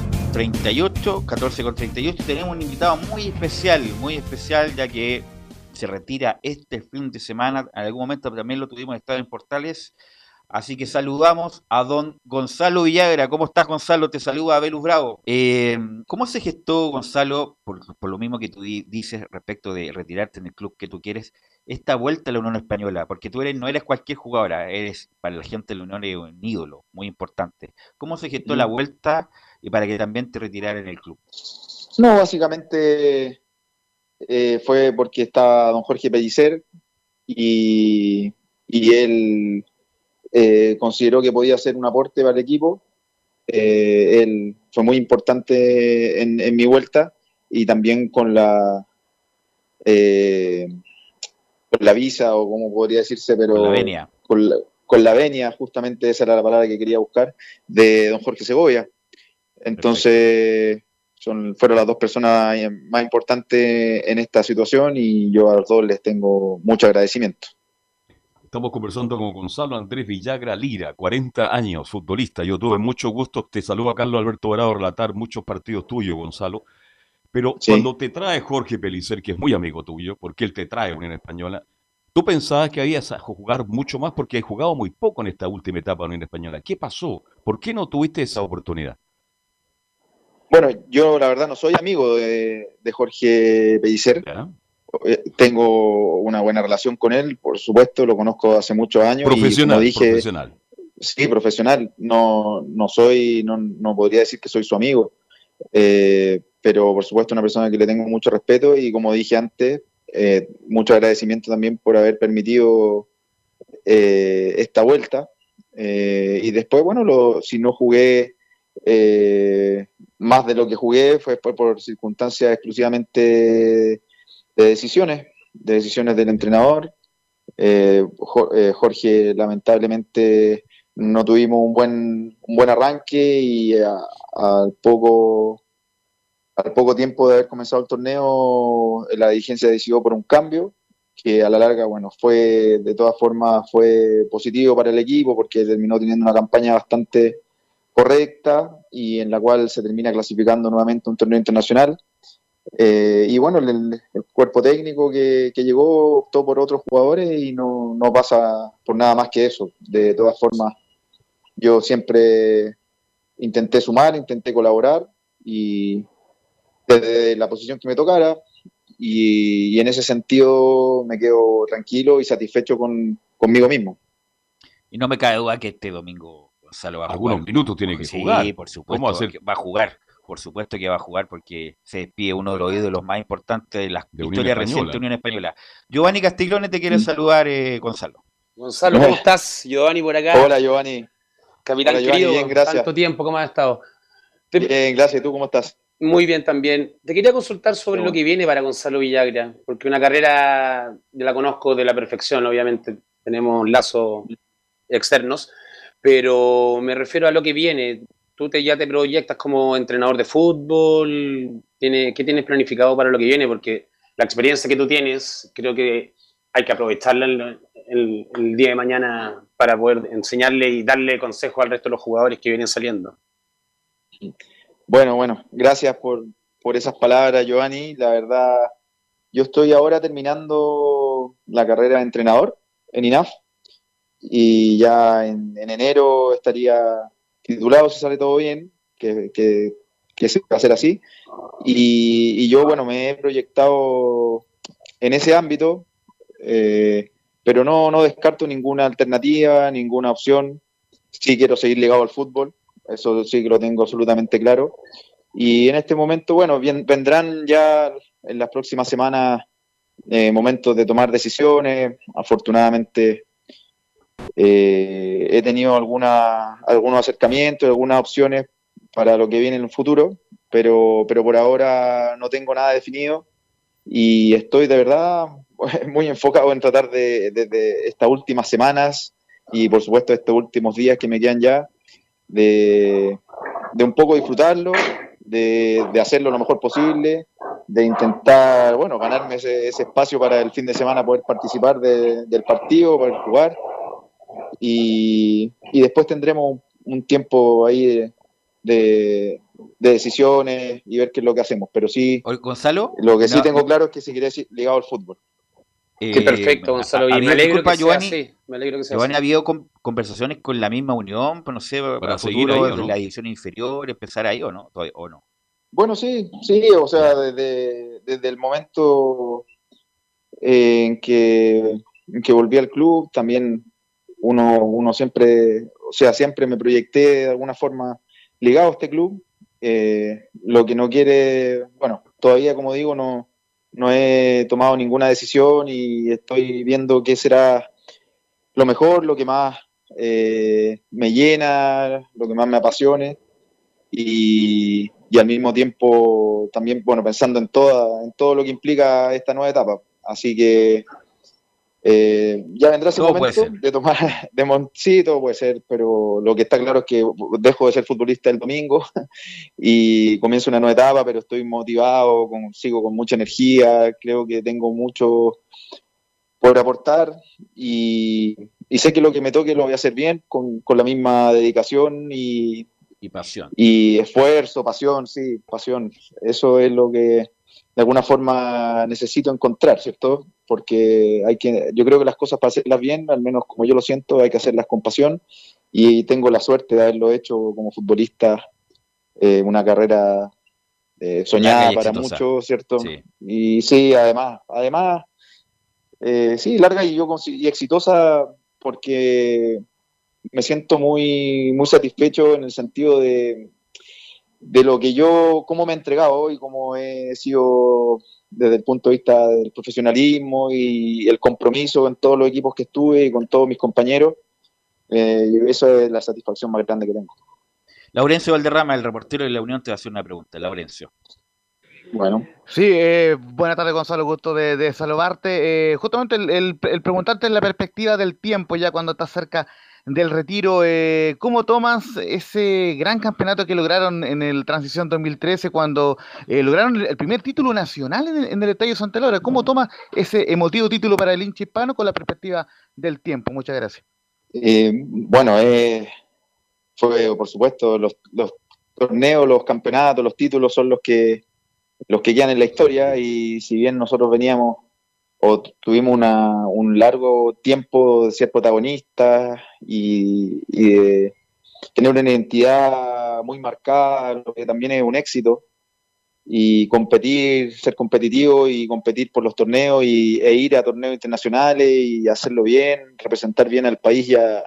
38, 14 con 38. Tenemos un invitado muy especial, muy especial, ya que se retira este fin de semana. En algún momento también lo tuvimos Estado en Portales. Así que saludamos a don Gonzalo Villagra. ¿Cómo estás, Gonzalo? Te saluda Velus Bravo. Eh, ¿Cómo se gestó, Gonzalo, por, por lo mismo que tú di- dices respecto de retirarte en el club que tú quieres, esta vuelta a la Unión Española? Porque tú eres, no eres cualquier jugadora, eres para la gente de la Unión un ídolo muy importante. ¿Cómo se gestó la Mm. vuelta y para que también te retiraran en el club? No, básicamente eh, fue porque estaba don Jorge Pellicer y, y él eh, consideró que podía hacer un aporte para el equipo. Eh, él fue muy importante en, en mi vuelta y también con la con la visa o como podría decirse, pero Con la venia. con la, con la venia, justamente esa era la palabra que quería buscar, de don Jorge Segovia. Entonces, son, fueron las dos personas eh, más importantes en esta situación y yo a los dos les tengo mucho agradecimiento. Estamos conversando con Gonzalo Andrés Villagra Lira, 40 años, futbolista. Yo tuve mucho gusto, te saludo a Carlos Alberto Bravo, relatar muchos partidos tuyos, Gonzalo. Pero cuando te trae Jorge Pelicer, que es muy amigo tuyo, porque él te trae Unión Española, ¿tú pensabas que habías a jugar mucho más porque has jugado muy poco en esta última etapa de Unión Española? ¿Qué pasó? ¿Por qué no tuviste esa oportunidad? Bueno, yo la verdad no soy amigo de, Jorge Pellicer. Eh, tengo una buena relación con él, por supuesto, lo conozco hace muchos años. Profesional, y dije, profesional. Sí, profesional. No, no soy, no, no podría decir que soy su amigo. Eh, pero por supuesto una persona que le tengo mucho respeto y como dije antes, eh, mucho agradecimiento también por haber permitido eh, esta vuelta. Y después, bueno, lo, si no jugué más de lo que jugué fue por, circunstancias exclusivamente de decisiones, de decisiones del entrenador. Jorge, lamentablemente, no tuvimos un buen, un buen arranque y al poco al poco tiempo de haber comenzado el torneo, la dirigencia decidió por un cambio, que a la larga, bueno, fue, de todas formas, fue positivo para el equipo porque terminó teniendo una campaña bastante correcta y en la cual se termina clasificando nuevamente un torneo internacional. Eh, y bueno, el, cuerpo técnico que, que, llegó optó por otros jugadores y no, no pasa por nada más que eso. De todas formas, yo siempre intenté sumar, intenté colaborar y, desde la posición que me tocara y, en ese sentido me quedo tranquilo y satisfecho con, conmigo mismo. Y no me cabe duda que este domingo Gonzalo va a Algunos minutos tiene que jugar. Sí, por supuesto. Va a jugar. Por supuesto que va a jugar porque se despide uno de los ídolos más importantes de la historia reciente de Unión Española. Giovanni Castiglione te quiere mm. saludar, eh, Gonzalo. Gonzalo, ¿cómo estás? Giovanni por acá. Hola, Giovanni. Capitán querido, bien, gracias. tanto tiempo, ¿cómo has estado? Bien, gracias. ¿Y tú cómo estás? Muy bien también. Te quería consultar sobre lo que viene para Gonzalo Villagra, porque una carrera, yo la conozco de la perfección, obviamente tenemos lazos externos, pero me refiero a lo que viene. Tú te, ya te proyectas como entrenador de fútbol, ¿Tiene, ¿qué tienes planificado para lo que viene? Porque la experiencia que tú tienes, creo que hay que aprovecharla el, el día de mañana para poder enseñarle y darle consejo al resto de los jugadores que vienen saliendo. Bueno, bueno, gracias por, esas palabras, Giovanni. La verdad, yo estoy ahora terminando la carrera de entrenador en INAF y ya en, enero estaría titulado si sale todo bien, que, se va a hacer así. Y, yo, bueno, me he proyectado en ese ámbito, eh, pero no, no descarto ninguna alternativa, ninguna opción. Sí quiero seguir ligado al fútbol, eso sí que lo tengo absolutamente claro. Y en este momento, bueno, bien, vendrán ya en las próximas semanas eh, momentos de tomar decisiones. Afortunadamente eh, he tenido alguna, algunos acercamientos, algunas opciones para lo que viene en el futuro, pero, pero por ahora no tengo nada definido y estoy de verdad muy enfocado en tratar de, de estas últimas semanas y por supuesto estos últimos días que me quedan ya, de, un poco disfrutarlo, de, hacerlo lo mejor posible, de intentar, bueno, ganarme ese, espacio para el fin de semana poder participar del partido, poder jugar. Y, después tendremos un tiempo ahí de, decisiones y ver qué es lo que hacemos. Pero sí, Gonzalo, lo que sí tengo claro es que seguiré ligado al fútbol. Qué eh, perfecto, Gonzalo. Y me alegro, que Giovanni, sea me alegro que sea Giovanni, ¿ha habido conversaciones con la misma unión, pues no sé, para, seguir ahí, la división inferior, empezar ahí o no? ¿O no? Bueno, sí, sí, o sea, desde, desde el momento en que, en que volví al club, también uno, uno siempre, o sea, siempre me proyecté de alguna forma ligado a este club. Eh, lo que no quiere, bueno, todavía como digo, no, no he tomado ninguna decisión y estoy viendo qué será lo mejor, lo que más eh, me llena, lo que más me apasione y, al mismo tiempo también, bueno, pensando en, toda, en todo lo que implica esta nueva etapa. Así que Eh, ya vendrá ese Todo momento de tomar, de puede ser, pero lo que está claro es que dejo de ser futbolista el domingo y comienzo una nueva etapa, pero estoy motivado, con- sigo con mucha energía, creo que tengo mucho por aportar y, y sé que lo que me toque lo voy a hacer bien, con, con la misma dedicación y, Y pasión. y esfuerzo, pasión, sí, pasión. Eso es lo que de alguna forma necesito encontrar, ¿cierto? Porque hay que, yo creo que las cosas para hacerlas bien, al menos como yo lo siento, hay que hacerlas con pasión y tengo la suerte de haberlo hecho como futbolista, eh, una carrera eh, soñada para muchos, ¿cierto? Sí. Y sí, además, además, eh, sí, larga y yo y exitosa porque me siento muy, muy satisfecho en el sentido de, de lo que yo, cómo me he entregado y cómo he sido desde el punto de vista del profesionalismo y el compromiso en todos los equipos que estuve y con todos mis compañeros. Eh, y eso es la satisfacción más grande que tengo. Laurencio Valderrama, el reportero de la Unión, te va a hacer una pregunta. Laurencio. Bueno. Sí, eh, buenas tardes Gonzalo, gusto de, de saludarte. Eh, justamente el, el- el preguntarte en la perspectiva del tiempo, ya cuando estás cerca del retiro, eh, ¿cómo tomas ese gran campeonato que lograron en el Transición 2013 cuando eh, lograron el primer título nacional en el, Estadio Santa Laura? ¿Cómo tomas ese emotivo título para el hincha hispano con la perspectiva del tiempo? Muchas gracias. Eh, bueno, eh, fue por supuesto los, los torneos, los campeonatos, los títulos son los que los que quedan en la historia y si bien nosotros veníamos o tu- tuvimos una- un largo tiempo de ser protagonistas y, de tener una identidad muy marcada, lo que también es un éxito, y competir, ser competitivo y competir por los torneos y, e ir a torneos internacionales y hacerlo bien, representar bien al país y a,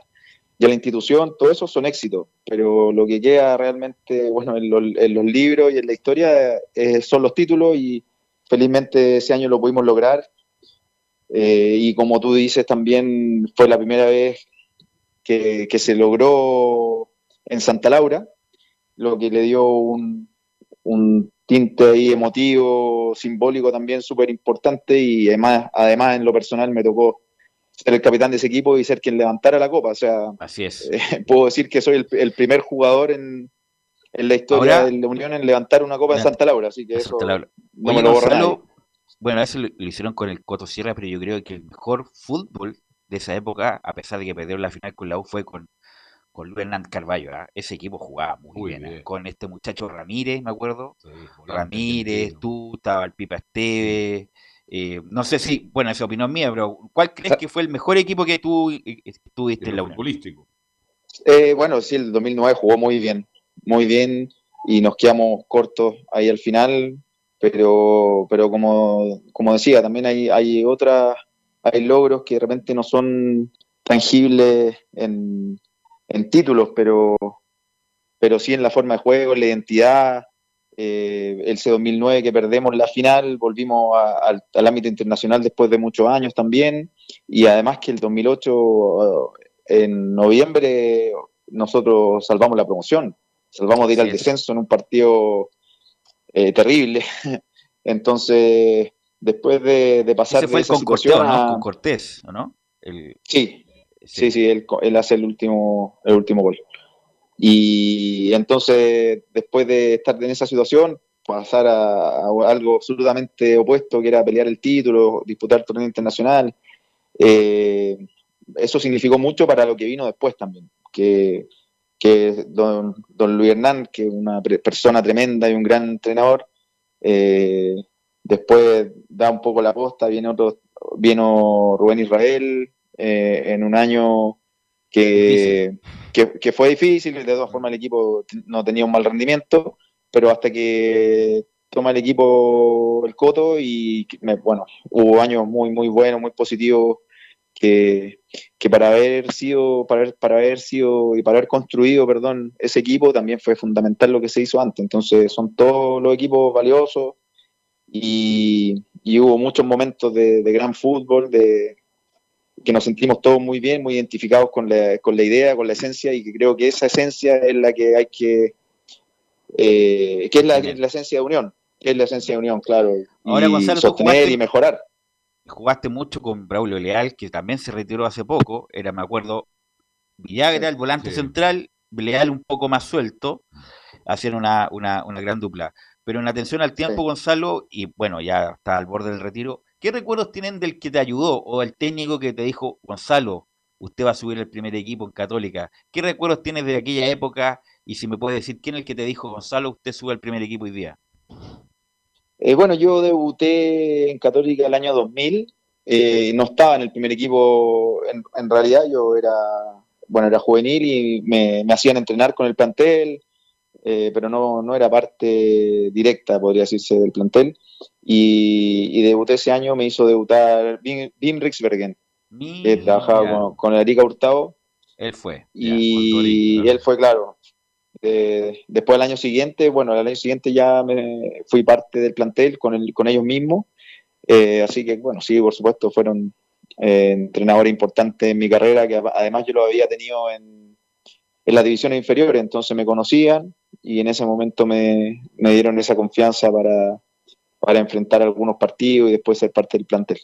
la institución, todo eso son éxitos, pero lo que queda realmente, bueno, en, los- en los libros y en la historia eh, son los títulos y felizmente ese año lo pudimos lograr. Eh, y como tú dices, también fue la primera vez que, que se logró en Santa Laura, lo que le dio un, un tinte ahí emotivo, simbólico también súper importante y además, además en lo personal me tocó ser el capitán de ese equipo y ser quien levantara la copa. O sea, Así es. eh, puedo decir que soy el, el primer jugador en, en la historia Ahora- de la Unión en levantar una copa en. Santa Laura, así que eso Laura. no Oye, me lo borra Gonzalo, nadie. Bueno, eso lo, lo hicieron con el Coto Sierra, pero yo creo que el mejor fútbol de esa época, a pesar de que perdieron la final con la U, fue con, con Luis Hernández Carballo. ¿ah? Ese equipo jugaba muy, bien, ¿ah? con este muchacho Ramírez, me acuerdo. Ramírez, tú, estaba el Pipa Esteve. eh, no sé si, bueno, esa opinión mía, pero ¿cuál crees que fue el mejor equipo que tú eh, eh, tuviste en la Unión? Eh, bueno, sí, el 2009 jugó muy bien, muy bien y nos quedamos cortos ahí al final, pero, pero como, como decía, también hay, hay otras, hay logros que de repente no son tangibles en, en títulos, pero, pero sí en la forma de juego, en la identidad. Eh, el C2009 que perdemos la final, volvimos a- al, al ámbito internacional después de muchos años también, y además que el 2008 en noviembre nosotros salvamos la promoción, salvamos de ir al descenso en un partido eh, terrible. Entonces, después de, de pasar Ese fue de el esa con Cortés, a- Con Cortés, ¿o no? El- Sí, sí, sí, él, él hace el último, el último gol. Y entonces, después de estar en esa situación, pasar a, a algo absolutamente opuesto, que era pelear el título, disputar torneo internacional, eh, eso significó mucho para lo que vino después también, que, que don, don Luis Hernán, que es una persona tremenda y un gran entrenador, eh, después da un poco la posta, viene otro, vino Rubén Israel eh, en un año que, que, que fue difícil, de todas formas el equipo no tenía un mal rendimiento, pero hasta que toma el equipo el coto y me- bueno, hubo años muy, muy buenos, muy positivos que, que para haber sido, para haber, para haber sido y para haber construido, perdón, ese equipo también fue fundamental lo que se hizo antes. Entonces son todos los equipos valiosos y, y hubo muchos momentos de, de gran fútbol, de que nos sentimos todos muy bien, muy identificados con la, con la idea, con la esencia y que creo que esa esencia es la que hay que, eh, que es la, la esencia de unión, que es la esencia de unión, claro, Ahora, y Gonzalo, sostener y mejorar. Jugaste mucho con Braulio Leal, que también se retiró hace poco, era, me acuerdo, Villagra, el volante Sí. central, Leal un poco más suelto, hacían una, una, una gran dupla. Pero en atención al tiempo, Sí. Gonzalo, y bueno, ya está al borde del retiro, ¿qué recuerdos tienen del que te ayudó o el técnico que te dijo, Gonzalo, usted va a subir el primer equipo en Católica? ¿Qué recuerdos tienes de aquella época? Y si me puede decir, ¿quién es el que te dijo, Gonzalo, usted sube al primer equipo hoy día? Eh, bueno, yo debuté en Católica el año 2000. eh, no estaba en el primer equipo. En, en realidad, yo era, bueno, era juvenil y me, me hacían entrenar con el plantel, eh, pero no, no era parte directa, podría decirse, del plantel. Y, y debuté ese año, me hizo debutar Bim, Bim Rixbergen, que trabajaba Mira. con, con Erika Hurtado. Él fue. Y él fue, claro. De- después del año siguiente, bueno, al año siguiente ya me fui parte del plantel con, el, con ellos mismos. Eh, así que, bueno, sí, por supuesto, fueron eh, entrenadores importantes en mi carrera, que además yo lo había tenido en, en las divisiones inferiores, entonces me conocían y en ese momento me, me dieron esa confianza para, para enfrentar algunos partidos y después ser parte del plantel.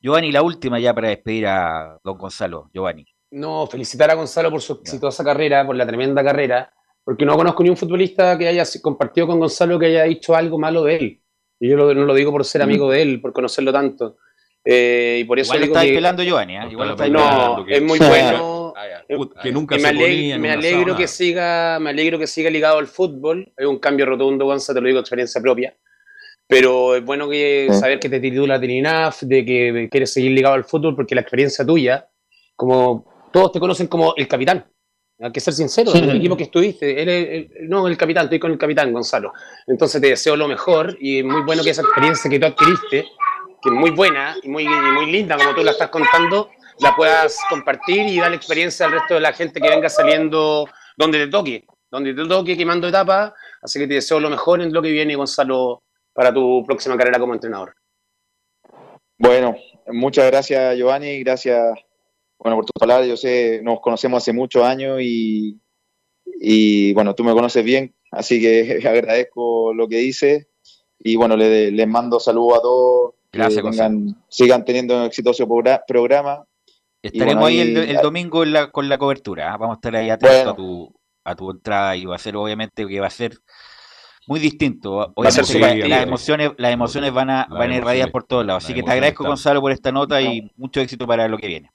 Giovanni, la última ya para despedir a don Gonzalo. Giovanni. No, felicitar a Gonzalo por su exitosa carrera, por la tremenda carrera, porque no conozco ni un futbolista que haya compartido con Gonzalo que haya dicho algo malo de él. Y yo lo- no lo digo por ser amigo de él, por conocerlo tanto. Eh, y por eso Igual lo digo está que- pelando Giovanni, ¿eh? Igual lo está no, es muy bueno. que nunca Y se me, aleg- me alegro que siga, me alegro que siga ligado al fútbol. Es un cambio rotundo, Gonzalo, te lo digo experiencia propia. Pero es bueno que saber que te titulas de INAF, de que quieres seguir ligado al fútbol, porque la experiencia tuya, como todos te conocen como el capitán. Hay que ser sincero, Sí. el equipo que estuviste, el- no el capitán, estoy con el capitán, Gonzalo. Entonces te deseo lo mejor y es muy bueno que esa experiencia que tú adquiriste, que es muy buena y muy, y muy linda, como tú la estás contando, la puedas compartir y darle experiencia al resto de la gente que venga saliendo donde te toque, donde te toque, quemando etapas. Así que te deseo lo mejor en lo que viene, Gonzalo, para tu próxima carrera como entrenador. Bueno, muchas gracias Giovanni, gracias bueno, por tus palabras. Yo sé, nos conocemos hace muchos años y, y bueno, tú me conoces bien, así que agradezco lo que dices y bueno, le- les mando saludos a todos. que Gracias, tengan- sigan teniendo un exitoso progra- programa. Estaremos bueno, ahí el, ahí- el domingo en la- con la cobertura. ¿ah? Vamos a estar ahí atentos Bueno. a, tu, a tu entrada y va a ser obviamente que va a ser muy distinto. Va a Obviamente la- las emociones, las emociones van a, van a irradiar por todos lados. Así que te agradezco. Gonzalo, por esta nota y mucho éxito para lo que viene.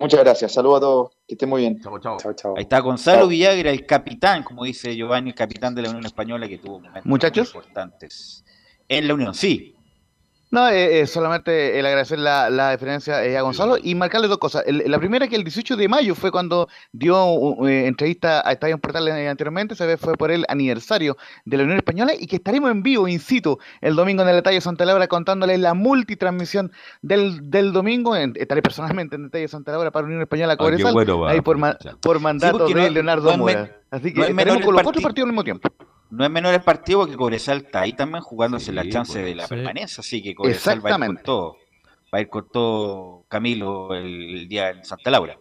Muchas gracias, saludos a todos, que estén muy bien. Chao, chao. Chao, chao. Ahí está Gonzalo Villagra, el capitán, como dice Giovanni, el capitán de la Unión Española que tuvo momentos Muchachos. muy importantes en la Unión. Sí, No, eh, eh, solamente el agradecer la, la diferencia eh, a Gonzalo y marcarle dos cosas. El- la primera que el 18 de mayo fue cuando dio uh, eh, entrevista a Estadio Portal anteriormente, se ve fue por el aniversario de la Unión Española y que estaremos en vivo, in situ, el domingo en el Estadio Santa Laura contándoles la multitransmisión del, del domingo. En- estaré personalmente en el Estadio Santa Laura para Unión Española Ah, Cobresal, bueno ahí por, ma- por mandato no de Leonardo no Mora. Así que no estaremos con los cuatro partido. partidos al mismo tiempo. No es menor el partido porque Cobresal está ahí también jugándose la chance pues, de la sí. permanencia. Así que Cobresal va a ir con todo. Va a ir con todo Camilo el, el día en Santa Laura.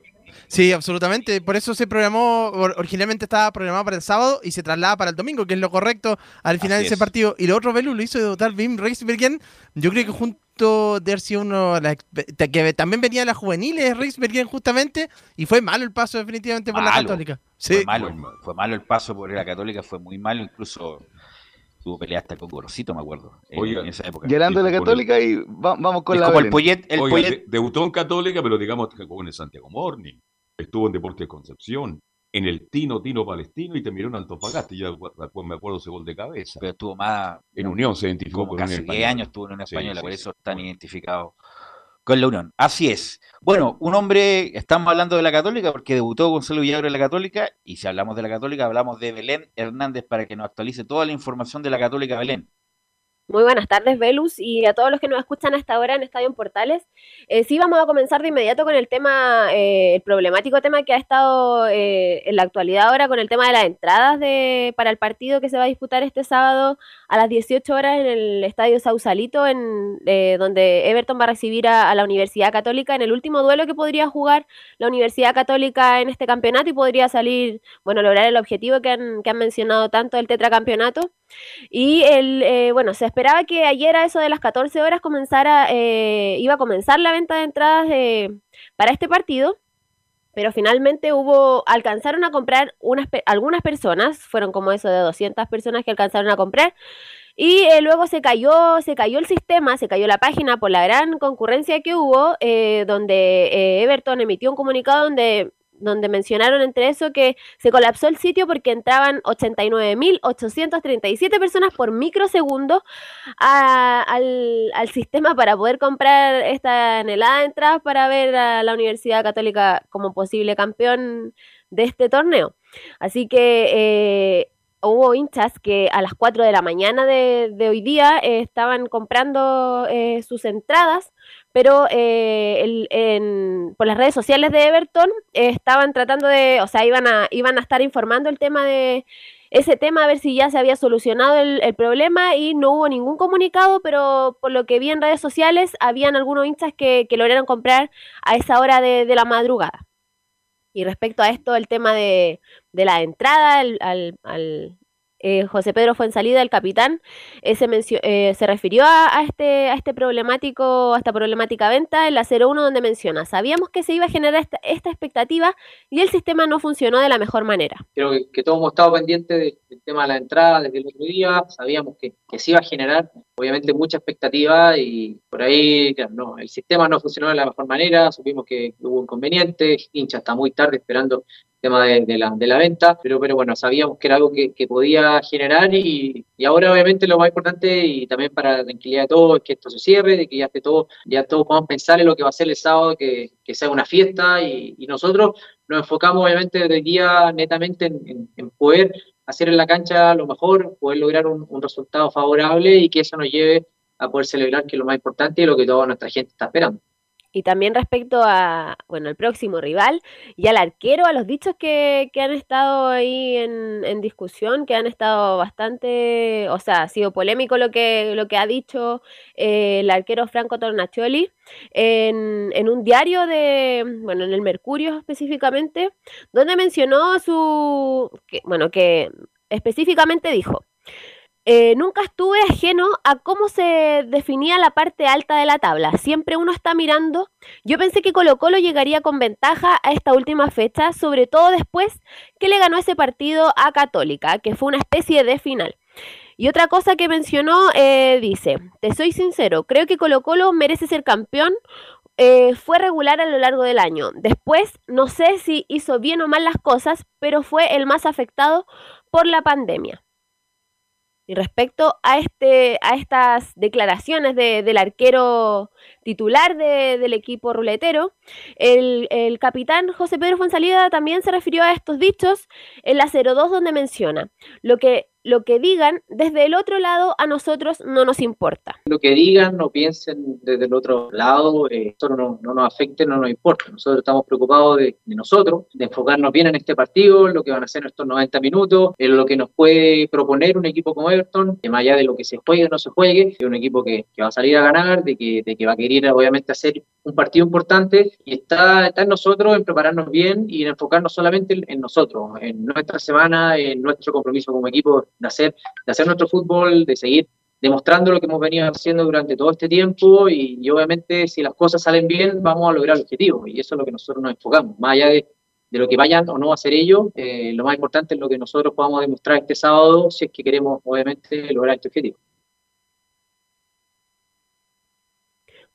Sí, absolutamente. Por eso se programó, or- originalmente estaba programado para el sábado y se traslada para el domingo, que es lo correcto al final Así de ese es. partido. Y lo otro, Belu, lo hizo debutar Wim Reisbergen. Yo creo que junto de haber sido uno, la que también venía de las juveniles, Reisbergen justamente, y fue malo el paso definitivamente por la. Católica. Fue Sí. malo, fue malo el paso por la Católica, fue muy malo, incluso tuvo pelea hasta con Gorosito, me acuerdo, en, Oiga, en esa época. Llorando de la con el- Católica y va- vamos con Es la como el. Poyet, el Oiga, Poyet- de- debutó en Católica, pero digamos que jugó en el Santiago Morning. Estuvo en Deportes Concepción, en el Tino Tino Palestino y terminó en Antofagasta. Y ya después me acuerdo ese gol de cabeza. pero estuvo más En Unión se identificó con casi Unión 10 Española. años estuvo en una Sí, española, sí, por sí. eso están identificados con la Unión. Así es. Bueno, un hombre, estamos hablando de la Católica porque debutó Gonzalo Villagra en la Católica y si hablamos de la Católica hablamos de Belén Hernández para que nos actualice toda la información de la Católica Belén. Muy buenas tardes, Velus, y a todos los que nos escuchan hasta ahora en Estadio en Portales. Eh, sí, vamos a comenzar de inmediato con el tema, eh, el problemático tema que ha estado eh, en la actualidad ahora con el tema de las entradas de, para el partido que se va a disputar este sábado a las 18 horas en el Estadio Sausalito, en, eh, donde Everton va a recibir a, la Universidad Católica en el último duelo que podría jugar la Universidad Católica en este campeonato y podría salir, bueno, lograr el objetivo que han, que han mencionado tanto del tetracampeonato. Y el, eh, bueno, se esperaba que ayer a eso de las 14 horas comenzara, eh, iba a comenzar la venta de entradas para este partido pero finalmente hubo, alcanzaron a comprar unas, algunas personas, fueron como eso de 200 personas que alcanzaron a comprar, y eh, luego se cayó, se cayó el sistema, se cayó la página por la gran concurrencia que hubo, eh, donde eh, Everton emitió un comunicado donde donde mencionaron entre eso que se colapsó el sitio porque entraban 89.837 personas por microsegundo al, al, sistema para poder comprar esta anhelada entrada para ver a la Universidad Católica como posible campeón de este torneo. Así que eh, hubo hinchas que a las 4 de la mañana de, hoy día eh, estaban comprando eh, sus entradas, pero eh, por las redes sociales de Everton estaban tratando de, o sea, iban a, iban a estar informando el tema de ese tema, a ver si ya se había solucionado el, problema y no hubo ningún comunicado, pero por lo que vi en redes sociales, habían algunos hinchas que, lograron comprar a esa hora de, la madrugada. Y respecto a esto, el tema de, de la entrada al, eh, José Pedro fue en salida, el capitán, eh, se, eh, refirió a, este, a este problemático, a esta problemática venta en la 01 donde menciona, sabíamos que se iba a generar esta, expectativa y el sistema no funcionó de la mejor manera. Creo que, todos hemos estado pendientes del tema de la entrada desde el otro día, sabíamos que, se iba a generar obviamente mucha expectativa y por ahí, no, el sistema no funcionó de la mejor manera, supimos que hubo inconvenientes, hincha está muy tarde esperando tema de, la, de la venta, pero, pero bueno, sabíamos que era algo que, podía generar y, y, ahora obviamente lo más importante y también para la tranquilidad de todos es que esto se cierre, de que ya esté todo, ya todos podamos pensar en lo que va a ser el sábado, que, que sea una fiesta y, nosotros nos enfocamos obviamente desde el día netamente en, en, poder hacer en la cancha lo mejor, poder lograr un, un resultado favorable y que eso nos lleve a poder celebrar, que es lo más importante y lo que toda nuestra gente está esperando. Y también respecto a, bueno, el próximo rival y al arquero, a los dichos que, que han estado ahí en, en, discusión, que han estado bastante, o sea, ha sido polémico lo que, lo que ha dicho eh, el arquero Franco Tornaccioli en, en un diario de, bueno, en el Mercurio específicamente, donde mencionó su, que, bueno, que específicamente dijo, eh, nunca estuve ajeno a cómo se definía la parte alta de la tabla. Siempre uno está mirando. Yo pensé que Colo Colo llegaría con ventaja a esta última fecha, sobre todo después que le ganó ese partido a Católica, que fue una especie de final. Y otra cosa que mencionó, eh, dice, te soy sincero, creo que Colo Colo merece ser campeón. Eh, fue regular a lo largo del año. Después, no sé si hizo bien o mal las cosas, pero fue el más afectado por la pandemia. Y respecto a, este, a estas declaraciones del arquero titular del equipo ruletero, el, el, capitán José Pedro Fonsalida también se refirió a estos dichos en la 02 donde menciona, lo que lo que digan desde el otro lado a nosotros no nos importa. Lo que digan, no piensen desde el otro lado, eh, esto no, no, nos afecte, no nos importa. Nosotros estamos preocupados de, nosotros, de enfocarnos bien en este partido, en lo que van a hacer estos 90 minutos, en lo que nos puede proponer un equipo como Everton, más allá de lo que se juegue o no se juegue, es un equipo que, que, va a salir a ganar, de que, de que va a querer obviamente hacer un partido importante y está, está en nosotros en prepararnos bien y en enfocarnos solamente en, nosotros, en nuestra semana, en nuestro compromiso como equipo de hacer, de hacer nuestro fútbol, de seguir demostrando lo que hemos venido haciendo durante todo este tiempo y, obviamente si las cosas salen bien vamos a lograr el objetivo y eso es lo que nosotros nos enfocamos, más allá de, de lo que vayan o no a hacer ellos, eh, lo más importante es lo que nosotros podamos demostrar este sábado si es que queremos obviamente lograr este objetivo.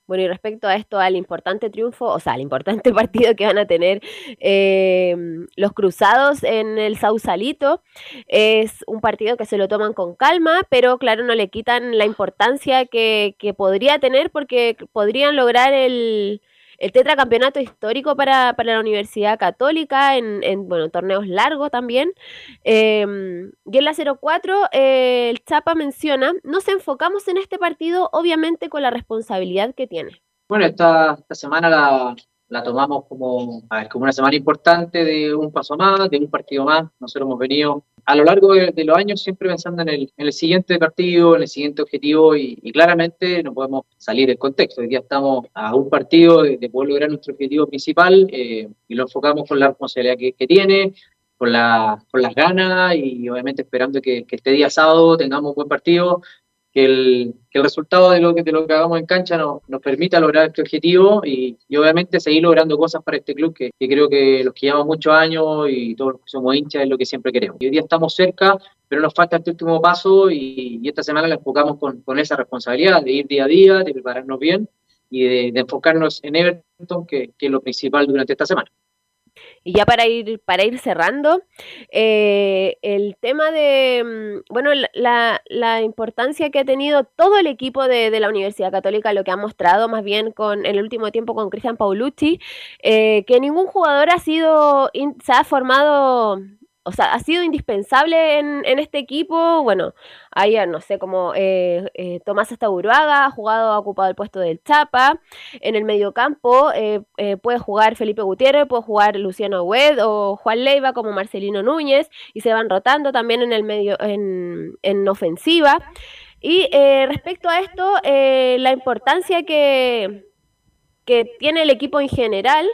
Bueno, y respecto a esto, al importante triunfo, o sea, al importante partido que van a tener eh, los cruzados en el Sausalito, es un partido que se lo toman con calma, pero claro, no le quitan la importancia que, que podría tener porque podrían lograr el, el tetracampeonato histórico para, la Universidad Católica en, bueno, torneos largos también. Em, y en la 04, eh, el Chapa menciona, nos enfocamos en este partido obviamente con la responsabilidad que tiene. Bueno, esta, esta semana la, la tomamos como, como una semana importante de un paso más, de un partido más. Nosotros hemos venido a lo largo de, los años siempre pensando en el, en el, siguiente partido, en el siguiente objetivo y, claramente no podemos salir del contexto. Hoy día estamos a un partido de, poder lograr nuestro objetivo principal eh, y lo enfocamos con la responsabilidad que, tiene, con, la, con las ganas y obviamente esperando que este día sábado tengamos un buen partido que el, que el resultado de lo que, de lo que hagamos en cancha nos, nos permita lograr este objetivo y, y, obviamente seguir logrando cosas para este club que, que, creo que los que llevamos muchos años y todos los que somos hinchas es lo que siempre queremos. Y hoy día estamos cerca, pero nos falta este último paso y, y esta semana la enfocamos con, con, esa responsabilidad de ir día a día, de prepararnos bien y de, de enfocarnos en Everton, que, que es lo principal durante esta semana. Y ya para ir, para ir cerrando, eh, el tema de, mm, bueno, la, la, importancia que ha tenido todo el equipo de, de, la Universidad Católica, lo que ha mostrado más bien con el último tiempo con Cristian Paulucci, eh, que ningún jugador ha sido, se ha formado o sea, ha sido indispensable en, en, este equipo. Bueno, hay, no sé, como eh, eh, Tomás Estaburuaga ha jugado, ha ocupado el puesto del Chapa. En el mediocampo eh, eh, puede jugar Felipe Gutiérrez, puede jugar Luciano Wed o Juan Leiva como Marcelino Núñez y se van rotando también en el medio, en, en ofensiva. Y eh, respecto a esto, la importancia que, que tiene el equipo en general.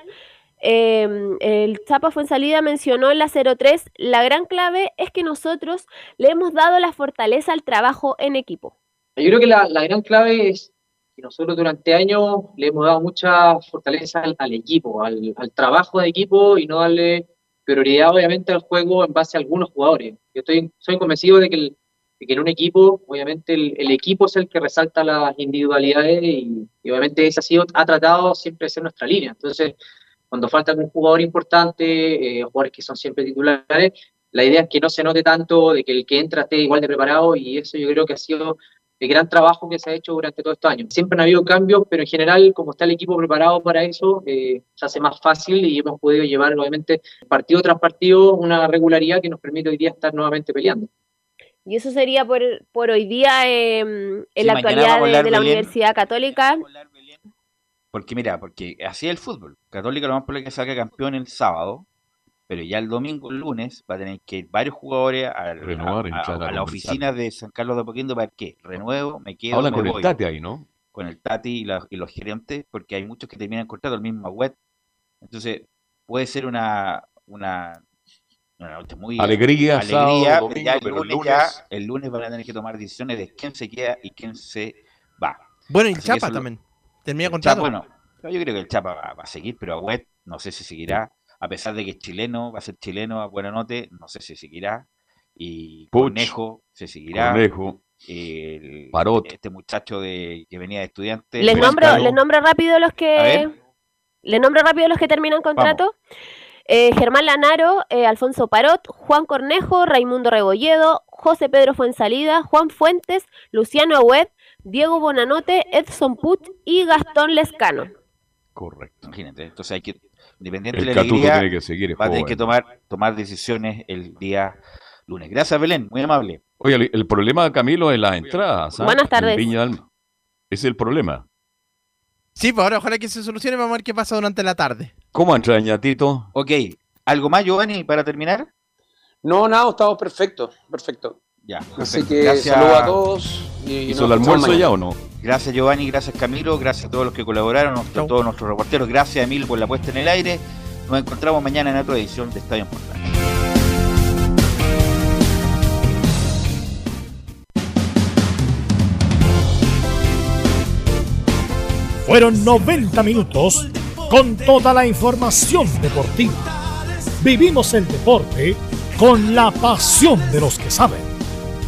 Eh, el Chapa Fuensalida mencionó en la 03, la gran clave es que nosotros le hemos dado la fortaleza al trabajo en equipo. Yo creo que la, gran clave es que nosotros durante años le hemos dado mucha fortaleza al, equipo, al, trabajo de equipo y no darle prioridad obviamente al juego en base a algunos jugadores. Yo estoy, soy convencido de que, en un equipo, obviamente el, equipo es el que resalta las individualidades y, obviamente ese ha, sido, ha tratado siempre de ser nuestra línea. Entonces, cuando falta algún jugador importante, eh, jugadores que son siempre titulares, la idea es que no se note tanto de que el que entra esté igual de preparado y eso yo creo que ha sido el gran trabajo que se ha hecho durante todos estos años. Siempre han habido cambios, pero en general, como está el equipo preparado para eso, eh, se hace más fácil y hemos podido llevar, obviamente, partido tras partido, una regularidad que nos permite hoy día estar nuevamente peleando. Y eso sería por, por hoy día eh, en sí, la actualidad de, de la Universidad Católica. Porque mira, porque así es el fútbol. Católica lo más probable es que salga campeón el sábado, pero ya el domingo, el lunes, va a tener que ir varios jugadores a, Renovar, a, a, a la oficina de San Carlos de Apoquindo para qué, renuevo, me quedo, Hablan me con voy. el Tati ahí, ¿no? Con el Tati y, la, y, los gerentes, porque hay muchos que terminan contrato el mismo web. Entonces, puede ser una, una, una noche muy alegría, alegría sábado, domingo, ya el pero lunes, el lunes ya el lunes van a tener que tomar decisiones de quién se queda y quién se va. Bueno, que Chapa lo- también. Termina el contrato. Chapa, bueno, yo creo que el Chapa va, va a seguir, pero a Wet no sé si seguirá, a pesar de que es chileno, va a ser chileno a buena note, no sé si seguirá. Y Puch, Cornejo se seguirá. Cornejo, El- Parot. este muchacho de que venía de estudiante. Les nombro, les nombro rápido los que les nombro rápido los que terminan contrato. Eh, Germán Lanaro, eh, Alfonso Parot, Juan Cornejo, Raimundo Rebolledo, José Pedro Fuensalida, Juan Fuentes, Luciano Agüed, Diego Bonanote, Edson Puch y Gastón Lescano. Correcto. Imagínate, entonces hay que, independiente El de la alegría, tiene que seguir, es va a tener que tomar, tomar decisiones el día lunes. Gracias, Belén, muy amable. Oye, el, el problema, Camilo, es las entradas. ¿ah? Buenas tardes. Viña del es el problema. Sí, pues ahora ojalá que se solucione. Vamos a ver qué pasa durante la tarde. ¿Cómo entra Ñatito? Ok, ¿algo más, Giovanni, para terminar? No, nada, estamos perfectos, perfecto. Ya, Así que Gracias. saludos a todos. Y, ¿Hizo nos el almuerzo mañana. ya o no? Gracias Giovanni, gracias Camilo, gracias a todos los que colaboraron, a todos nuestros reporteros, gracias Emil por la puesta en el aire. Nos encontramos mañana en otra edición de Estadio en Portal. Fueron 90 minutos con toda la información deportiva. Vivimos el deporte con la pasión de los que saben.